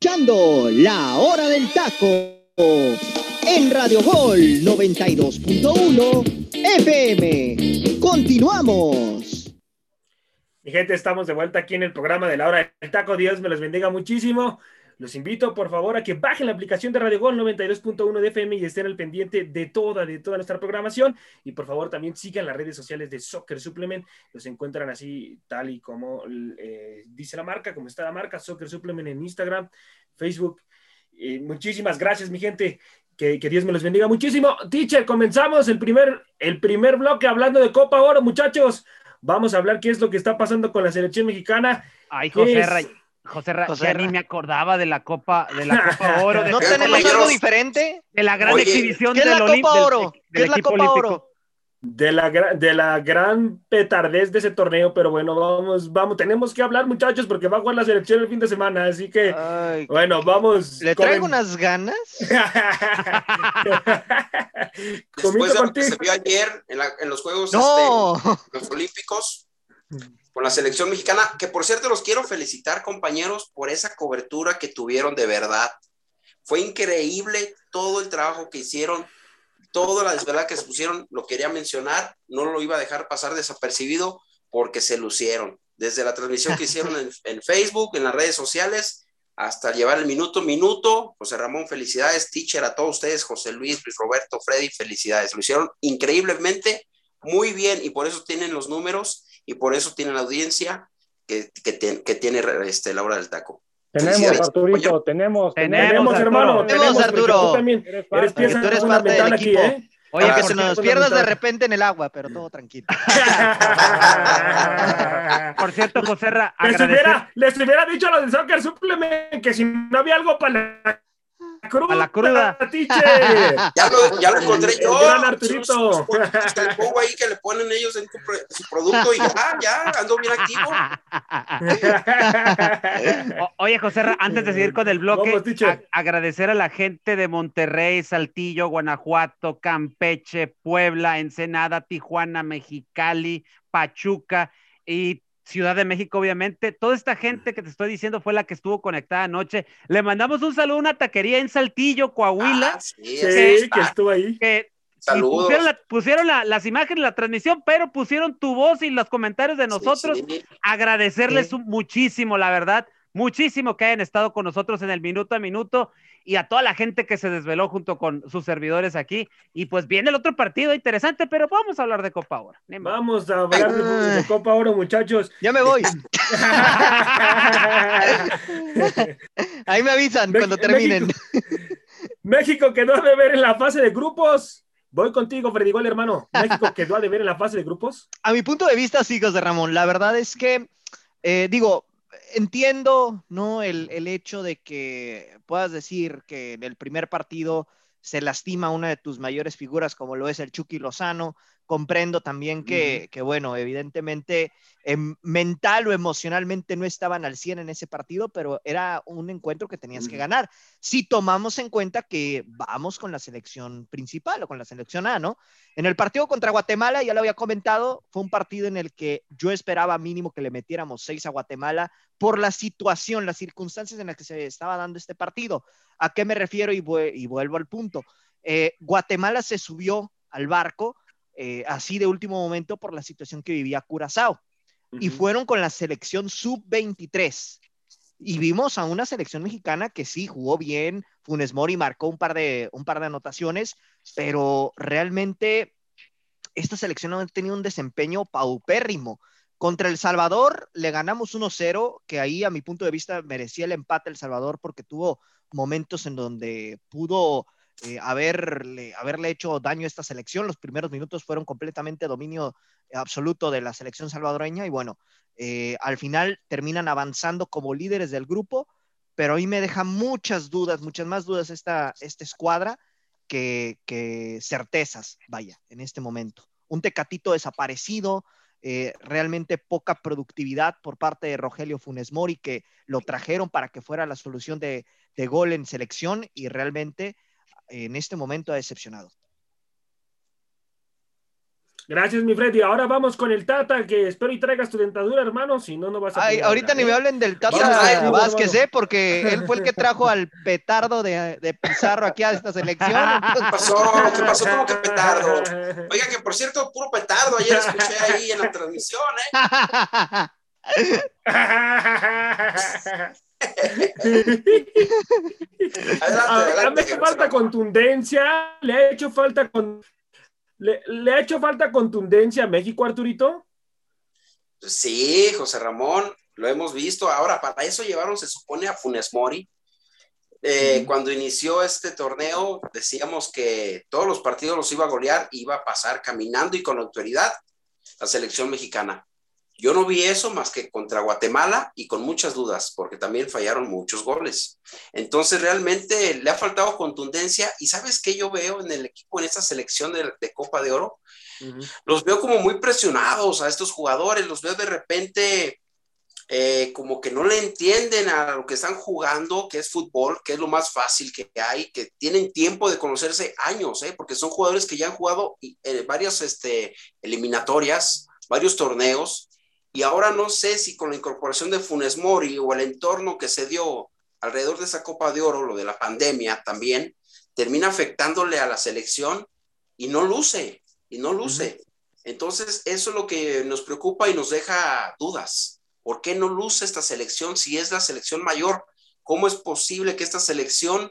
Escuchando La Hora del Taco en Radio Gol 92.1 FM. Continuamos. Mi gente, estamos de vuelta aquí en el programa de la hora del taco. Dios me los bendiga muchísimo. Los invito, por favor, a que bajen la aplicación de Radio Gol 92.1 de FM y estén al pendiente de toda, de toda nuestra programación. Y por favor, también sigan las redes sociales de Soccer Supplement. Los encuentran así, tal y como eh, dice la marca, como está la marca, Soccer Supplement en Instagram, Facebook. Eh, muchísimas gracias, mi gente. Que, que, Dios me los bendiga muchísimo. Teacher, comenzamos el primer, el primer bloque hablando de Copa Oro, muchachos. Vamos a hablar qué es lo que está pasando con la selección mexicana. Ay, José Ray. José, Ra José ni me acordaba de la Copa, de la Copa <laughs> Oro. De ¿No tenemos algo diferente? De la gran Oye, exhibición ¿qué es del, la Copa Oro? del, ¿Qué es la Copa olímpico. Oro? De la, de la gran petardez de ese torneo, pero bueno, vamos, vamos, tenemos que hablar, muchachos, porque va a jugar la selección el fin de semana, así que, Ay, bueno, vamos. ¿Le traigo unas ganas? <laughs> Después de lo que se vio ayer en, la, en los Juegos no. este, los <laughs> Olímpicos con la selección mexicana, que por cierto los quiero felicitar compañeros por esa cobertura que tuvieron de verdad. Fue increíble todo el trabajo que hicieron, toda la desvelada que se pusieron, lo quería mencionar, no lo iba a dejar pasar desapercibido porque se lucieron. Desde la transmisión que hicieron en, <laughs> en Facebook, en las redes sociales, hasta llevar el minuto minuto. José Ramón, felicidades. Teacher, a todos ustedes, José Luis, Luis Roberto, Freddy, felicidades. Lo hicieron increíblemente, muy bien, y por eso tienen los números y por eso tienen la audiencia que, que, te, que tiene este, la hora del taco. Tenemos, Arturito, tenemos, tenemos, tenemos, hermano. Tenemos, Arturo. Tú también Eres parte, tú eres parte del aquí, equipo. ¿eh? Oye, Ah, que se nos pierdas de repente en el agua, pero todo tranquilo. <laughs> Por cierto, José Ra, <laughs> Les hubiera, les hubiera dicho a los de Soccer Supplement que si no había algo para la cruda, A la cruda. <laughs> Ya lo, ya lo encontré El yo. gran Arturito. Productos que le pongo ahí que le ponen ellos en su, pro- su producto y ya, ya, ando bien activo. <laughs> O- Oye, José, antes de seguir con el bloque, Vamos, teacher. a- agradecer a la gente de Monterrey, Saltillo, Guanajuato, Campeche, Puebla, Ensenada, Tijuana, Mexicali, Pachuca y Ciudad de México, obviamente. Toda esta gente que te estoy diciendo fue la que estuvo conectada anoche. Le mandamos un saludo a una taquería en Saltillo, Coahuila, Ah, sí, que estuvo ahí. que y Saludos. pusieron, la- pusieron la- las imágenes, la transmisión, pero pusieron tu voz y los comentarios de nosotros. Sí, sí. agradecerles muchísimo, la verdad, muchísimo que hayan estado con nosotros en el minuto a minuto y a toda la gente que se desveló junto con sus servidores aquí. Y pues viene el otro partido interesante, pero vamos a hablar de Copa modo. Vamos a hablar de, de Copa Oro, muchachos. Ya me voy. <laughs> Ahí me avisan cuando terminen. México, México quedó a deber en la fase de grupos. Voy contigo, Freddy Gol, hermano. México quedó a deber en la fase de grupos. A mi punto de vista, sí, José Ramón. La verdad es que, eh, digo, entiendo, ¿no? El, el hecho de que puedas decir que en el primer partido se lastima una de tus mayores figuras, como lo es el Chucky Lozano. Comprendo también que, que bueno, evidentemente, em, mental o emocionalmente no estaban al 100 en ese partido, pero era un encuentro que tenías que ganar. Si tomamos en cuenta que vamos con la selección principal o con la selección A, ¿no? En el partido contra Guatemala, ya lo había comentado, fue un partido en el que yo esperaba mínimo que le metiéramos seis a Guatemala por la situación, las circunstancias en las que se estaba dando este partido. ¿A qué me refiero? Y, vue- y vuelvo al punto. Eh, Guatemala se subió al barco eh, así de último momento por la situación que vivía Curazao y fueron con la selección sub-23. Y vimos a una selección mexicana que sí jugó bien, Funes Mori marcó un par de, un par de anotaciones, pero realmente esta selección ha tenido un desempeño paupérrimo. Contra El Salvador le ganamos 1-0, que ahí a mi punto de vista merecía el empate El Salvador porque tuvo momentos en donde pudo eh, haberle, haberle hecho daño a esta selección. Los primeros minutos fueron completamente dominio absoluto de la selección salvadoreña y bueno, eh, al final terminan avanzando como líderes del grupo, pero ahí me deja muchas dudas, muchas más dudas esta, esta escuadra que, que certezas, vaya, en este momento. Un tecatito desaparecido, eh, realmente poca productividad por parte de Rogelio Funes Mori, que lo trajeron para que fuera la solución de, de gol en selección y realmente en este momento ha decepcionado. Gracias, mi Freddy. Ahora vamos con el Tata, que espero y traigas tu dentadura, hermano. Si no, no vas a. Ay, ahorita ni me hablen del Tata Vázquez, no. ¿eh? Porque él fue el que trajo al petardo de, de Pizarro aquí a esta selección. <laughs> ¿Qué pasó? ¿Qué pasó? ¿Cómo que petardo? <laughs> Oiga, que por cierto, puro petardo. Ayer escuché ahí en la transmisión, ¿eh? <laughs> Adelante, a adelante. falta contundencia. Le ha hecho falta con. Le, le ha hecho falta contundencia a México, Arturito. Sí, José Ramón, lo hemos visto. Ahora, para eso llevaron, se supone, a Funes Mori. Eh, Cuando inició este torneo, decíamos que todos los partidos los iba a golear, iba a pasar caminando y con autoridad la selección mexicana. Yo no vi eso más que contra Guatemala y con muchas dudas, porque también fallaron muchos goles. Entonces, realmente le ha faltado contundencia. ¿Y sabes qué yo veo en el equipo, en esta selección de, de Copa de Oro? los veo como muy presionados a estos jugadores, los veo de repente eh, como que no le entienden a lo que están jugando, que es fútbol, que es lo más fácil que hay, que tienen tiempo de conocerse años, ¿eh? porque son jugadores que ya han jugado eh, varias este, eliminatorias, varios torneos, y ahora no sé si con la incorporación de Funes Mori o el entorno que se dio alrededor de esa Copa de Oro, lo de la pandemia también, termina afectándole a la selección y no luce, y no luce. Entonces, eso es lo que nos preocupa y nos deja dudas. ¿Por qué no luce esta selección si es la selección mayor? ¿Cómo es posible que esta selección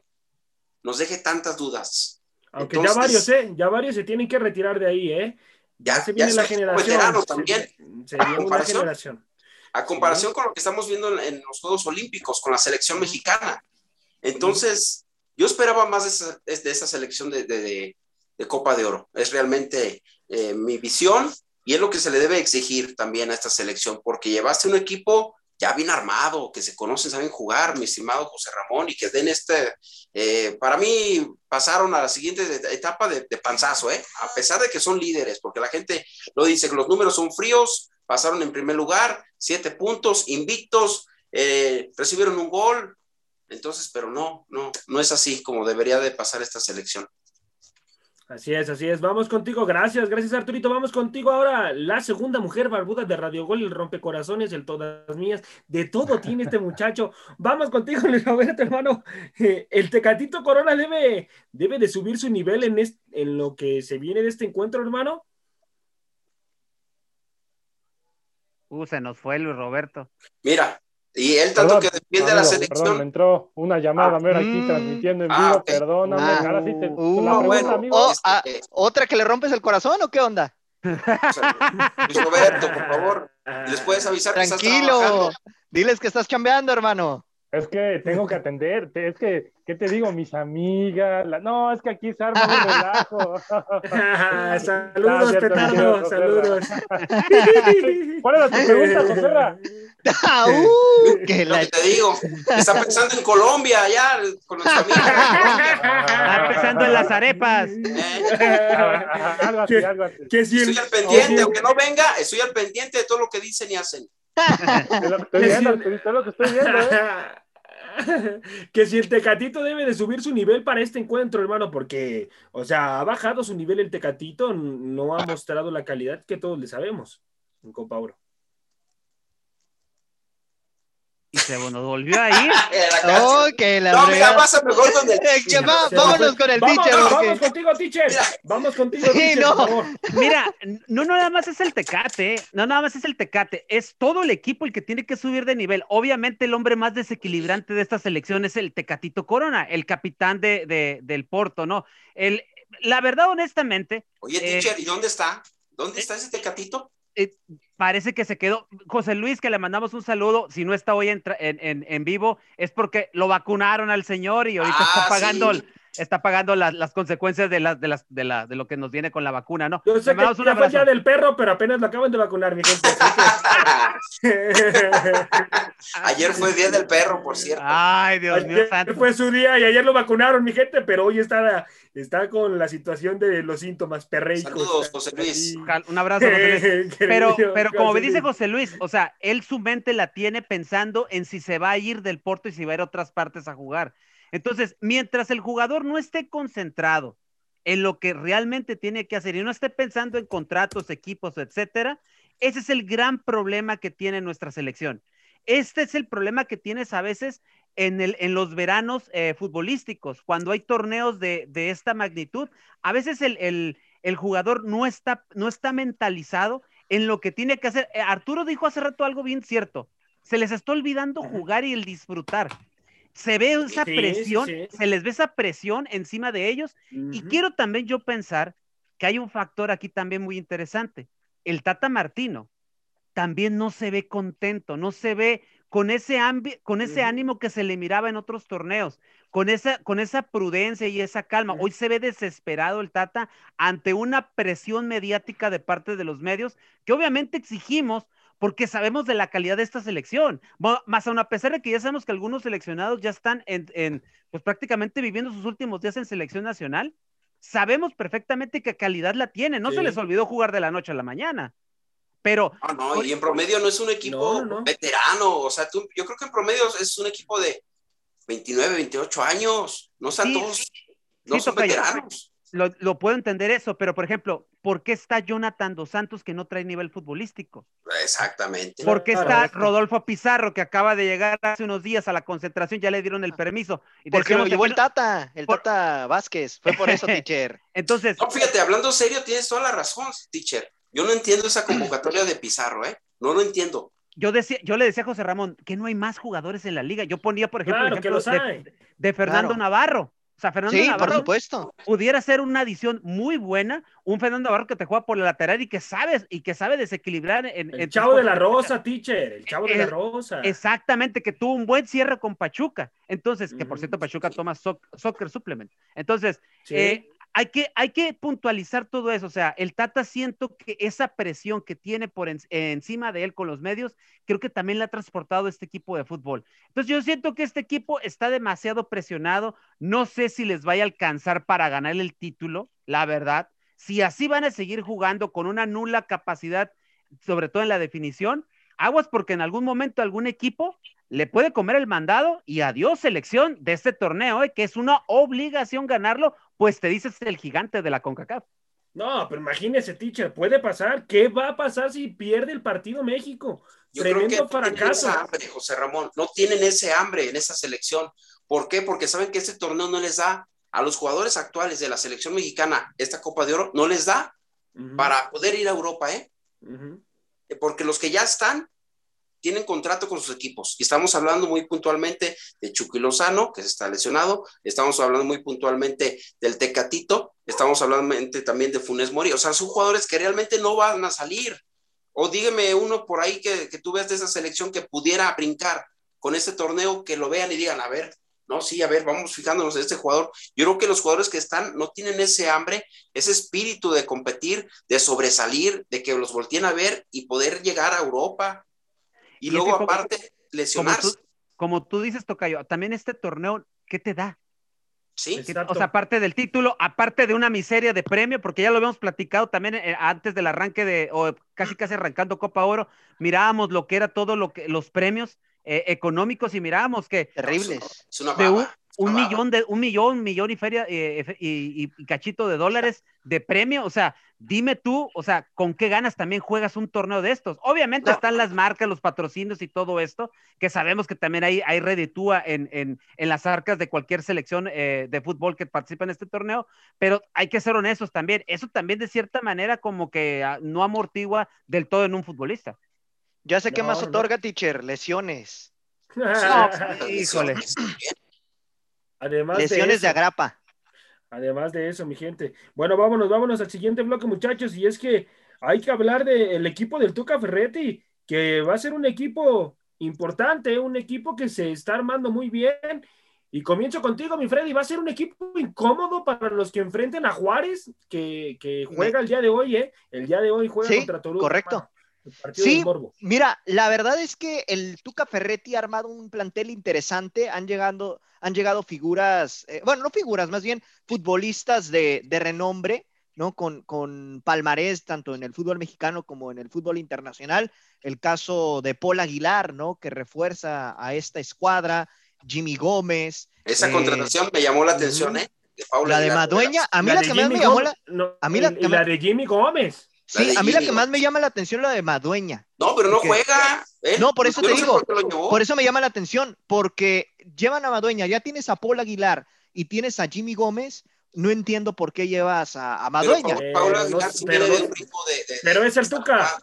nos deje tantas dudas? Aunque Entonces- ya varios, ¿eh? Ya varios se tienen que retirar de ahí, ¿eh? Ya, se ya la generación. Se- también. Se, viene una generación. A comparación con lo que estamos viendo en, en los Juegos Olímpicos con la selección mexicana. Entonces, yo esperaba más de esa, de esa selección de, de- de- de Copa de Oro. Es realmente eh, mi visión y es lo que se le debe exigir también a esta selección, porque llevaste un equipo ya bien armado, que se conocen, saben jugar, mi estimado José Ramón, y que den este, eh, para mí pasaron a la siguiente et- etapa de, de panzazo, ¿eh? a pesar de que son líderes, porque la gente lo dice, que los números son fríos, pasaron en primer lugar, siete puntos, invictos, eh, recibieron un gol, entonces, pero no, no, no es así como debería de pasar esta selección. Así es, así es. Vamos contigo. Gracias, gracias Arturito. Vamos contigo ahora. La segunda mujer barbuda de Radio Gol, el rompecorazones, el todas mías. De todo tiene este muchacho. <laughs> Vamos contigo, Luis Roberto, hermano. Eh, el Tecatito Corona debe, debe de subir su nivel en, en lo que se viene de este encuentro, hermano. Uh, se nos fue Luis Roberto. Mira, y él tanto Perdón, que defiende a la amigo, selección. Perdón, me entró una llamada, Ah. mero, aquí Mm. transmitiendo en Ah, vivo, ok. perdóname. Ah. Ahora sí te. Uh, la pregunta, bueno. amigo. Oh, Este, ah, ¿Otra que le rompes el corazón o qué onda? <laughs> Luis Roberto, por favor, <laughs> les puedes avisar que estás Tranquilo. trabajando. Diles que estás chambeando, hermano. Es que tengo que atender, te- es que, ¿qué te digo? Mis amigas, la- no, es que aquí se arma un relajo. saludos, Gracias, petardo. Saludos. ¿Cuál era tu pregunta, Joserra? Ah, uh, que la- te digo, está pensando en Colombia allá con los amigos. Está empezando en las arepas. Eh, Ah, Algo así, algo Estoy al pendiente, Oye. aunque no venga, estoy al pendiente de todo lo que dicen y hacen. Lo estoy viendo, lo que estoy viendo, ¿eh? <laughs> que si el Tecatito debe de subir su nivel para este encuentro, hermano, porque, o sea, ha bajado su nivel el Tecatito, no ha mostrado la calidad que todos le sabemos en Copa Oro. Y se nos volvió a ir. <laughs> Eh, la cárcel. Oh, que la no, mira, pasa mejor con el. <laughs> Eh, va- Se vámonos con el Vamos, teacher. vamos, porque- vamos contigo, teacher. Mira. Vamos contigo, Sí, teacher, no. por favor. <laughs> Mira, no nada más es el Tecate, ¿eh? no nada más es el Tecate, es todo el equipo el que tiene que subir de nivel. Obviamente el hombre más desequilibrante de esta selección es el Tecatito Corona, el capitán de, de- del Porto, ¿no? El, la verdad, honestamente, Oye, Eh, teacher, ¿y dónde está? ¿Dónde está ese tecatito? Parece que se quedó. José Luis, que le mandamos un saludo, si no está hoy en, en- en- en vivo, es porque lo vacunaron al señor y ahorita Ah, está pagando, sí. Está pagando las, las consecuencias de, las de, las, de, la, de lo que nos viene con la vacuna, ¿no? Yo sé que mandamos un ya fue el abrazo. día del perro, pero apenas lo acaban de vacunar, mi gente. <laughs> Ayer fue el Día del Perro, por cierto. Ay, Dios mío Ayer santo. fue su día y ayer lo vacunaron, mi gente, pero hoy está, está con la situación de los síntomas perreicos. Saludos, José Luis. Un abrazo, José Luis. <laughs> Pero, pero como me dice. José Luis, o sea, él su mente la tiene pensando en si se va a ir del Porto y si va a ir a otras partes a jugar. Entonces, mientras el jugador no esté concentrado en lo que realmente tiene que hacer y no esté pensando en contratos, equipos, etcétera, ese es el gran problema que tiene nuestra selección. Este es el problema que tienes a veces en, el, en los veranos eh, futbolísticos, cuando hay torneos de, de esta magnitud, a veces el, el, el, jugador no está, no está mentalizado en lo que tiene que hacer. Eh, Arturo dijo hace rato algo bien cierto, se les está olvidando jugar y el disfrutar. Se ve esa Sí, presión, sí, sí. se les ve esa presión encima de ellos y quiero también yo pensar que hay un factor aquí también muy interesante. El Tata Martino también no se ve contento, no se ve con ese, con ese ánimo que se le miraba en otros torneos, con esa, con esa prudencia y esa calma. Hoy se ve desesperado el Tata ante una presión mediática de parte de los medios que obviamente exigimos porque sabemos de la calidad de esta selección. Más aún a pesar de que ya sabemos que algunos seleccionados ya están en, en, pues prácticamente viviendo sus últimos días en selección nacional, sabemos perfectamente qué calidad la tiene. No se Sí. les olvidó jugar de la noche a la mañana. Pero No, no, y en promedio no es un equipo No, no, no. veterano. O sea, tú- yo creo que en promedio es un equipo de 29, 28 años. No sean Sí, todos, no sí, son tocayo. veteranos. lo, lo puedo entender eso, pero por ejemplo, ¿por qué está Jonathan Dos Santos que no trae nivel futbolístico? Exactamente. ¿Por qué está correcto. Rodolfo Pizarro que acaba de llegar hace unos días a la concentración, ya le dieron el permiso? Y Porque lo llevó el Tata, el por- Tata Vázquez. Fue por eso, <laughs> teacher. Entonces, No, fíjate, hablando serio, tienes toda la razón, teacher. Yo no entiendo esa convocatoria de Pizarro, ¿eh? No lo entiendo. yo, decía, yo le decía a José Ramón que no hay más jugadores en la liga. Yo ponía, por ejemplo, el Claro que ejemplo de, de Fernando Claro. Navarro. O sea, Fernando Sí, por Navarro supuesto. pudiera ser una adición muy buena, un Fernando Navarro que te juega por la lateral y que sabes y que sabe desequilibrar en, El en chavo de la rosa, teacher. El chavo de la Eh, rosa. Exactamente, que tuvo un buen cierre con Pachuca. Entonces, que por cierto, Pachuca toma soc- soccer supplement. Entonces, Sí. eh, hay, que, hay que puntualizar todo eso. O sea, el Tata siento que esa presión que tiene por en- encima de él con los medios, creo que también la ha transportado este equipo de fútbol. Entonces, yo siento que este equipo está demasiado presionado. No sé si les vaya a alcanzar para ganar el título, la verdad. Si así van a seguir jugando con una nula capacidad, sobre todo en la definición, aguas porque en algún momento algún equipo le puede comer el mandado y adiós selección de este torneo, ¿eh? que es una obligación ganarlo, pues te dices el gigante de la CONCACAF. No, pero imagínese, teacher, puede pasar. ¿Qué va a pasar si pierde el partido México? Yo creo que Tremendo no tienen esa hambre, José Ramón. No tienen ese hambre en esa selección. ¿Por qué? Porque saben que este torneo no les da a los jugadores actuales de la selección mexicana esta Copa de Oro, no les da para poder ir a Europa, ¿eh? Porque los que ya están tienen contrato con sus equipos. Y estamos hablando muy puntualmente de Chucky Lozano, que está lesionado. Estamos hablando muy puntualmente del Tecatito. Estamos hablando también de Funes Mori. O sea, son jugadores que realmente no van a salir. O dígame uno por ahí que, que tú veas de esa selección que pudiera brincar con este torneo, que lo vean y digan, a ver, no, sí, a ver, vamos fijándonos en este jugador. Yo creo que los jugadores que están no tienen ese hambre, ese espíritu de competir, de sobresalir, de que los volteen a ver y poder llegar a Europa. Y, Y es luego, como- aparte, Como lesionarse. tú, como tú dices, Tocayo, también este torneo, ¿qué te da? Sí, ¿Qué- Exacto. O sea, aparte del título, aparte de una miseria de premio, porque ya lo habíamos platicado también eh, antes del arranque de, o casi casi arrancando Copa Oro, mirábamos lo que era todo lo que, los premios eh, económicos y mirábamos que Terribles. es una de un, baba. Un millón de un millón, millón y feria eh, y, y- y cachito de dólares de premio, o sea, dime tú, o sea, ¿con qué ganas también juegas un torneo de estos? Obviamente No. están las marcas, los patrocinios y todo esto, que sabemos que también hay, hay reditúa en, en, en las arcas de cualquier selección eh, de fútbol que participa en este torneo, pero hay que ser honestos también, eso también de cierta manera como que ah, no amortigua del todo en un futbolista. Ya sé qué más no. otorga, teacher. Lesiones. <laughs> No, <laughs> híjole. Además Lesiones de eso. agrapa. Además de eso, mi gente. Bueno, vámonos, vámonos al siguiente bloque, muchachos. Y es que hay que hablar del equipo del Tuca Ferretti, que va a ser un equipo importante, un equipo que se está armando muy bien. Y comienzo contigo, mi Freddy. Va a ser un equipo incómodo para los que enfrenten a Juárez, que, que juega el día de hoy, ¿eh? El día de hoy juega Sí, contra Toluca. correcto. Sí. Mira, la verdad es que el Tuca Ferretti ha armado un plantel interesante. Han llegado, han llegado figuras, eh, bueno, no figuras, más bien futbolistas de, de renombre, ¿no? Con, con palmarés tanto en el fútbol mexicano como en el fútbol internacional. El caso de Paul Aguilar, ¿no? Que refuerza a esta escuadra. Jimmy Gómez. Esa Eh, contratación me llamó la atención, ¿eh? de Paula La de Aguilar Madueña, a mí la, que Jimmy me llamó la, no, a mí la y- que y la más- de Jimmy Gómez. Sí, a mí la que más me llama la atención la de Madueña. No, pero no Porque- juega. ¿eh? No, por eso Yo te no digo, por eso me llama la atención, porque llevan a Madueña, ya tienes a Paul Aguilar y tienes a Jimmy Gómez, no entiendo por qué llevas a, a Pero Madueña. Eh, no, pero de de- pero es el Tuca.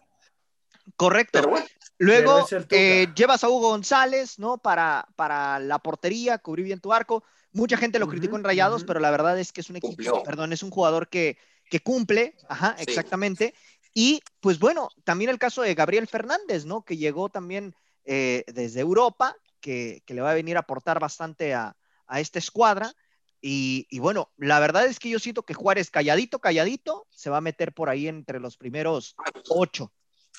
Correcto. Pero bueno, Luego es eh, llevas a Hugo González, ¿no? Para, para la portería, cubrir bien tu arco. Mucha gente lo Ujú, criticó en Rayados, pero la verdad es que es un equipo, Cumplió. perdón, es un jugador que, que cumple, ajá, Sí. exactamente. Y pues bueno, también el caso de Gabriel Fernández, ¿no? Que llegó también eh, desde Europa, que, que le va a venir a aportar bastante a, a esta escuadra. Y, y bueno, la verdad es que yo siento que Juárez calladito, calladito, se va a meter por ahí entre los primeros ocho.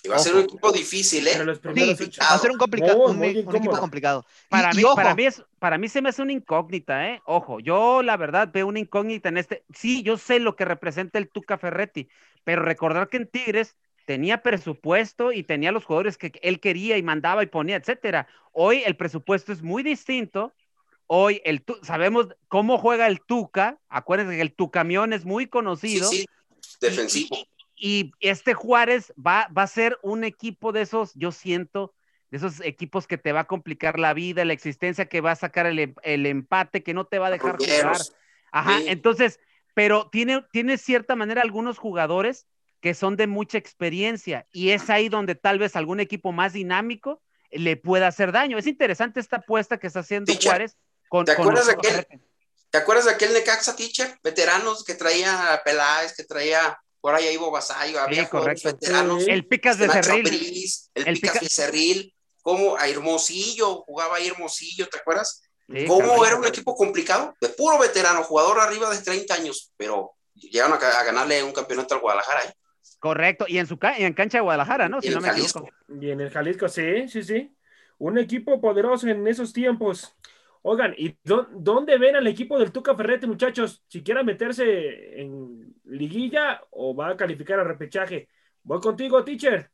Y va a ser un equipo difícil, ¿eh? Pero los Sí, primeros ocho. va a ser un, complica- Muy, un, equipo complicado. Para y mí, para mí es, para mí se me hace una incógnita, ¿eh? Ojo, yo la verdad veo una incógnita en este. Sí, yo sé lo que representa el Tuca Ferretti, pero recordar que en Tigres tenía presupuesto y tenía los jugadores que él quería y mandaba y ponía, etcétera. Hoy el presupuesto es muy distinto. Hoy el Tu- sabemos cómo juega el Tuca. Acuérdense que el Tucamión es muy Sí, conocido. sí, defensivo. Y este Juárez va, va a ser un equipo de esos, yo siento, de esos equipos que te va a complicar la vida, la existencia, que va a sacar el, em- el empate, que no te va a dejar jugar. Ajá, Sí. entonces, pero tiene, tiene cierta manera algunos jugadores que son de mucha experiencia y es ahí donde tal vez algún equipo más dinámico le pueda hacer daño. Es interesante esta apuesta que está haciendo Teacher, Juárez con, ¿te con acuerdas de los- aquel- ¿Te acuerdas de aquel Necaxa teacher? Veteranos que traía a Peláez, que traía por ahí a Ivo Vasallo, había jugadores correcto. veteranos. Sí. el Picas de Cerril. El, El Picas Pica- Becerril, como a Hermosillo, jugaba ahí Hermosillo, ¿te acuerdas? Sí, ¿Cómo era un equipo complicado? De puro veterano, jugador arriba de 30 años, pero llegaron a, a ganarle un campeonato al Guadalajara. ¿eh? Correcto, y en su ca- y en cancha de Guadalajara, ¿no? Y Si en no me Jalisco. equivoco. Y en el Jalisco, sí, sí, sí. Un equipo poderoso en esos tiempos. Oigan, ¿y dó- dónde ven al equipo del Tuca Ferretti, muchachos? Si quiera meterse en liguilla o va a calificar a repechaje. Voy contigo, teacher.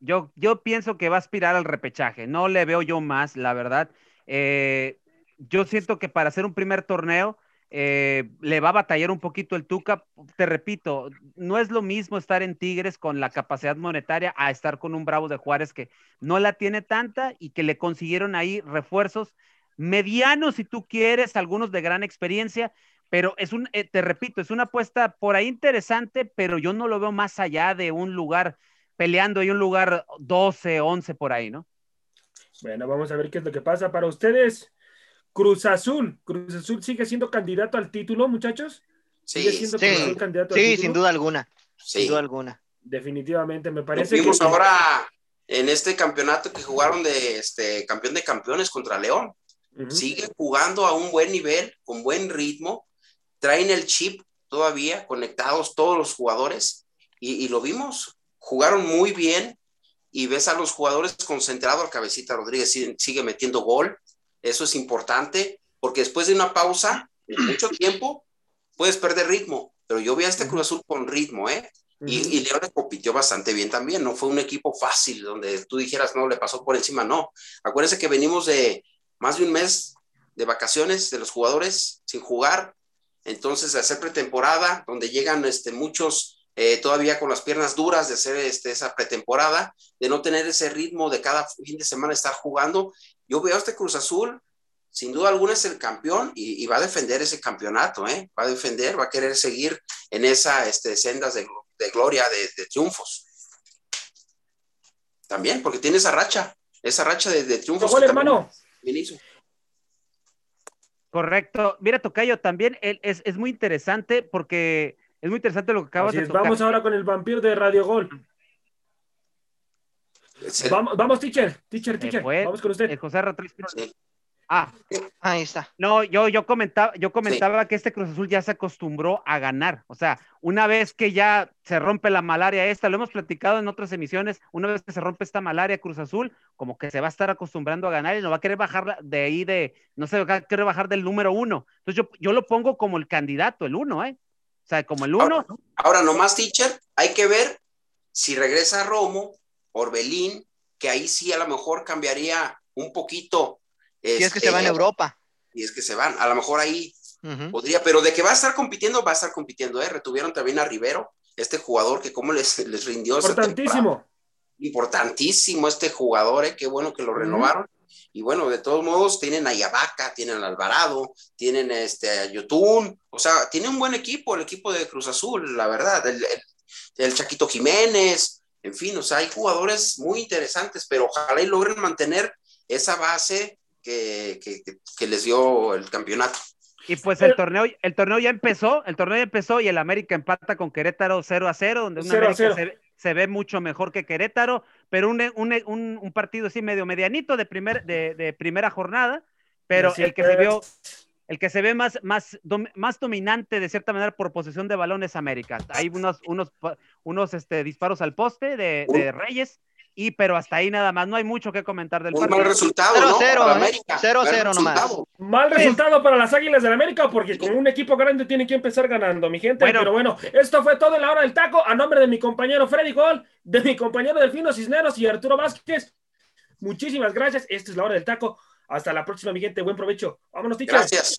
Yo, yo pienso que va a aspirar al repechaje. No le veo yo más, la verdad. Eh, yo siento que para hacer un primer torneo eh, le va a batallar un poquito el Tuca. Te repito, no es lo mismo estar en Tigres con la capacidad monetaria a estar con un Bravo de Juárez que no la tiene tanta y que le consiguieron ahí refuerzos medianos, si tú quieres, algunos de gran experiencia. Pero es un, eh, te repito, es una apuesta por ahí interesante, pero yo no lo veo más allá de un lugar peleando ahí un lugar 12, 11 por ahí, ¿no? Bueno, vamos a ver qué es lo que pasa para ustedes. Cruz Azul. Cruz Azul sigue siendo candidato al título, muchachos. Sigue Sí, siendo sí. Cruz Azul candidato al Sí, título. sin duda alguna. sí. Sin duda alguna. Definitivamente, me parece vimos que ahora en este campeonato que jugaron de este campeón de campeones contra León. Ujú. Siguen jugando a un buen nivel, con buen ritmo. Traen el chip todavía conectados todos los jugadores y, y lo vimos. Jugaron muy bien y ves a los jugadores concentrados. Cabecita Rodríguez sigue, sigue metiendo gol. Eso es importante porque después de una pausa, <clears throat> mucho tiempo, puedes perder ritmo. Pero yo vi a este Cruz Azul con ritmo, ¿eh? Y, y León le compitió bastante bien también, no fue un equipo fácil donde tú dijeras, no, le pasó por encima, no. Acuérdense que venimos de más de un mes de vacaciones de los jugadores sin jugar, entonces hacer pretemporada, donde llegan este, muchos eh, todavía con las piernas duras de hacer este, esa pretemporada, de no tener ese ritmo de cada fin de semana estar jugando. Yo veo a este Cruz Azul, sin duda alguna es el campeón y, y va a defender ese campeonato, ¿eh? va a defender, va a querer seguir en esa este, sendas de, de gloria, de, de, triunfos. También, porque tiene esa racha, esa racha de, de triunfos. ¿Gol, hermano? Hizo. Correcto. Mira, Tocayo, también es, es, muy interesante porque es muy interesante lo que acabas Así de es, tocar. Vamos ahora con el vampiro de Radio Gol. Vamos, vamos, teacher, teacher, teacher. Fue, vamos con usted. José Ratriz. sí. Ah, Ahí está. no, yo, yo comentaba, yo comentaba sí. que este Cruz Azul ya se acostumbró a ganar. O sea, una vez que ya se rompe la malaria esta, lo hemos platicado en otras emisiones, una vez que se rompe esta malaria Cruz Azul, como que se va a estar acostumbrando a ganar y no va a querer bajar de ahí de, no sé, va a querer bajar del número uno. Entonces yo, yo lo pongo como el candidato, el uno, ¿eh? O sea, como el uno. Ahora, ahora nomás, teacher, hay que ver si regresa Romo, Orbelín, que ahí sí a lo mejor cambiaría un poquito si este, es que se van a Europa. Y es que se van. A lo mejor ahí. Podría, pero de que va a estar compitiendo, va a estar compitiendo, ¿eh? Retuvieron también a Rivero, este jugador que cómo les, les rindió. Importantísimo. Importantísimo este jugador, ¿eh? Qué bueno que lo renovaron. Y bueno, de todos modos, tienen a Yabaca, tienen a Alvarado, tienen este, a Yotun, o sea, tiene un buen equipo, el equipo de Cruz Azul, la verdad, el, el- el Chaquito Jiménez, en fin, o sea, hay jugadores muy interesantes, pero ojalá y logren mantener esa base que, que- que- les dio el campeonato. Y pues el torneo, el torneo ya empezó, el torneo ya empezó y el América empata con Querétaro 0 a 0, donde un 0 a América 0. se, ve- se ve mucho mejor que Querétaro, pero un, un, un- un partido así medio medianito de, primer, de, de primera jornada, pero el que se vio, el que se ve más, más, dom- más dominante de cierta manera por posesión de balón es América. Hay unos, unos, unos este, disparos al poste de, de Reyes, y pero hasta ahí nada más, no hay mucho que comentar del Un partido. mal resultado, Cero a ¿no? cero, Para ¿eh? América. Cero a Mal cero nomás. resultado. Mal resultado para las Águilas del América porque con un equipo grande tiene que empezar ganando, mi gente. Bueno. Pero bueno, esto fue todo en la hora del taco. A nombre de mi compañero Freddy Gol, de mi compañero Delfino Cisneros y Arturo Vázquez. Muchísimas gracias. Esta es la hora del taco. Hasta la próxima, mi gente. Buen provecho. Vámonos, teacher. Gracias.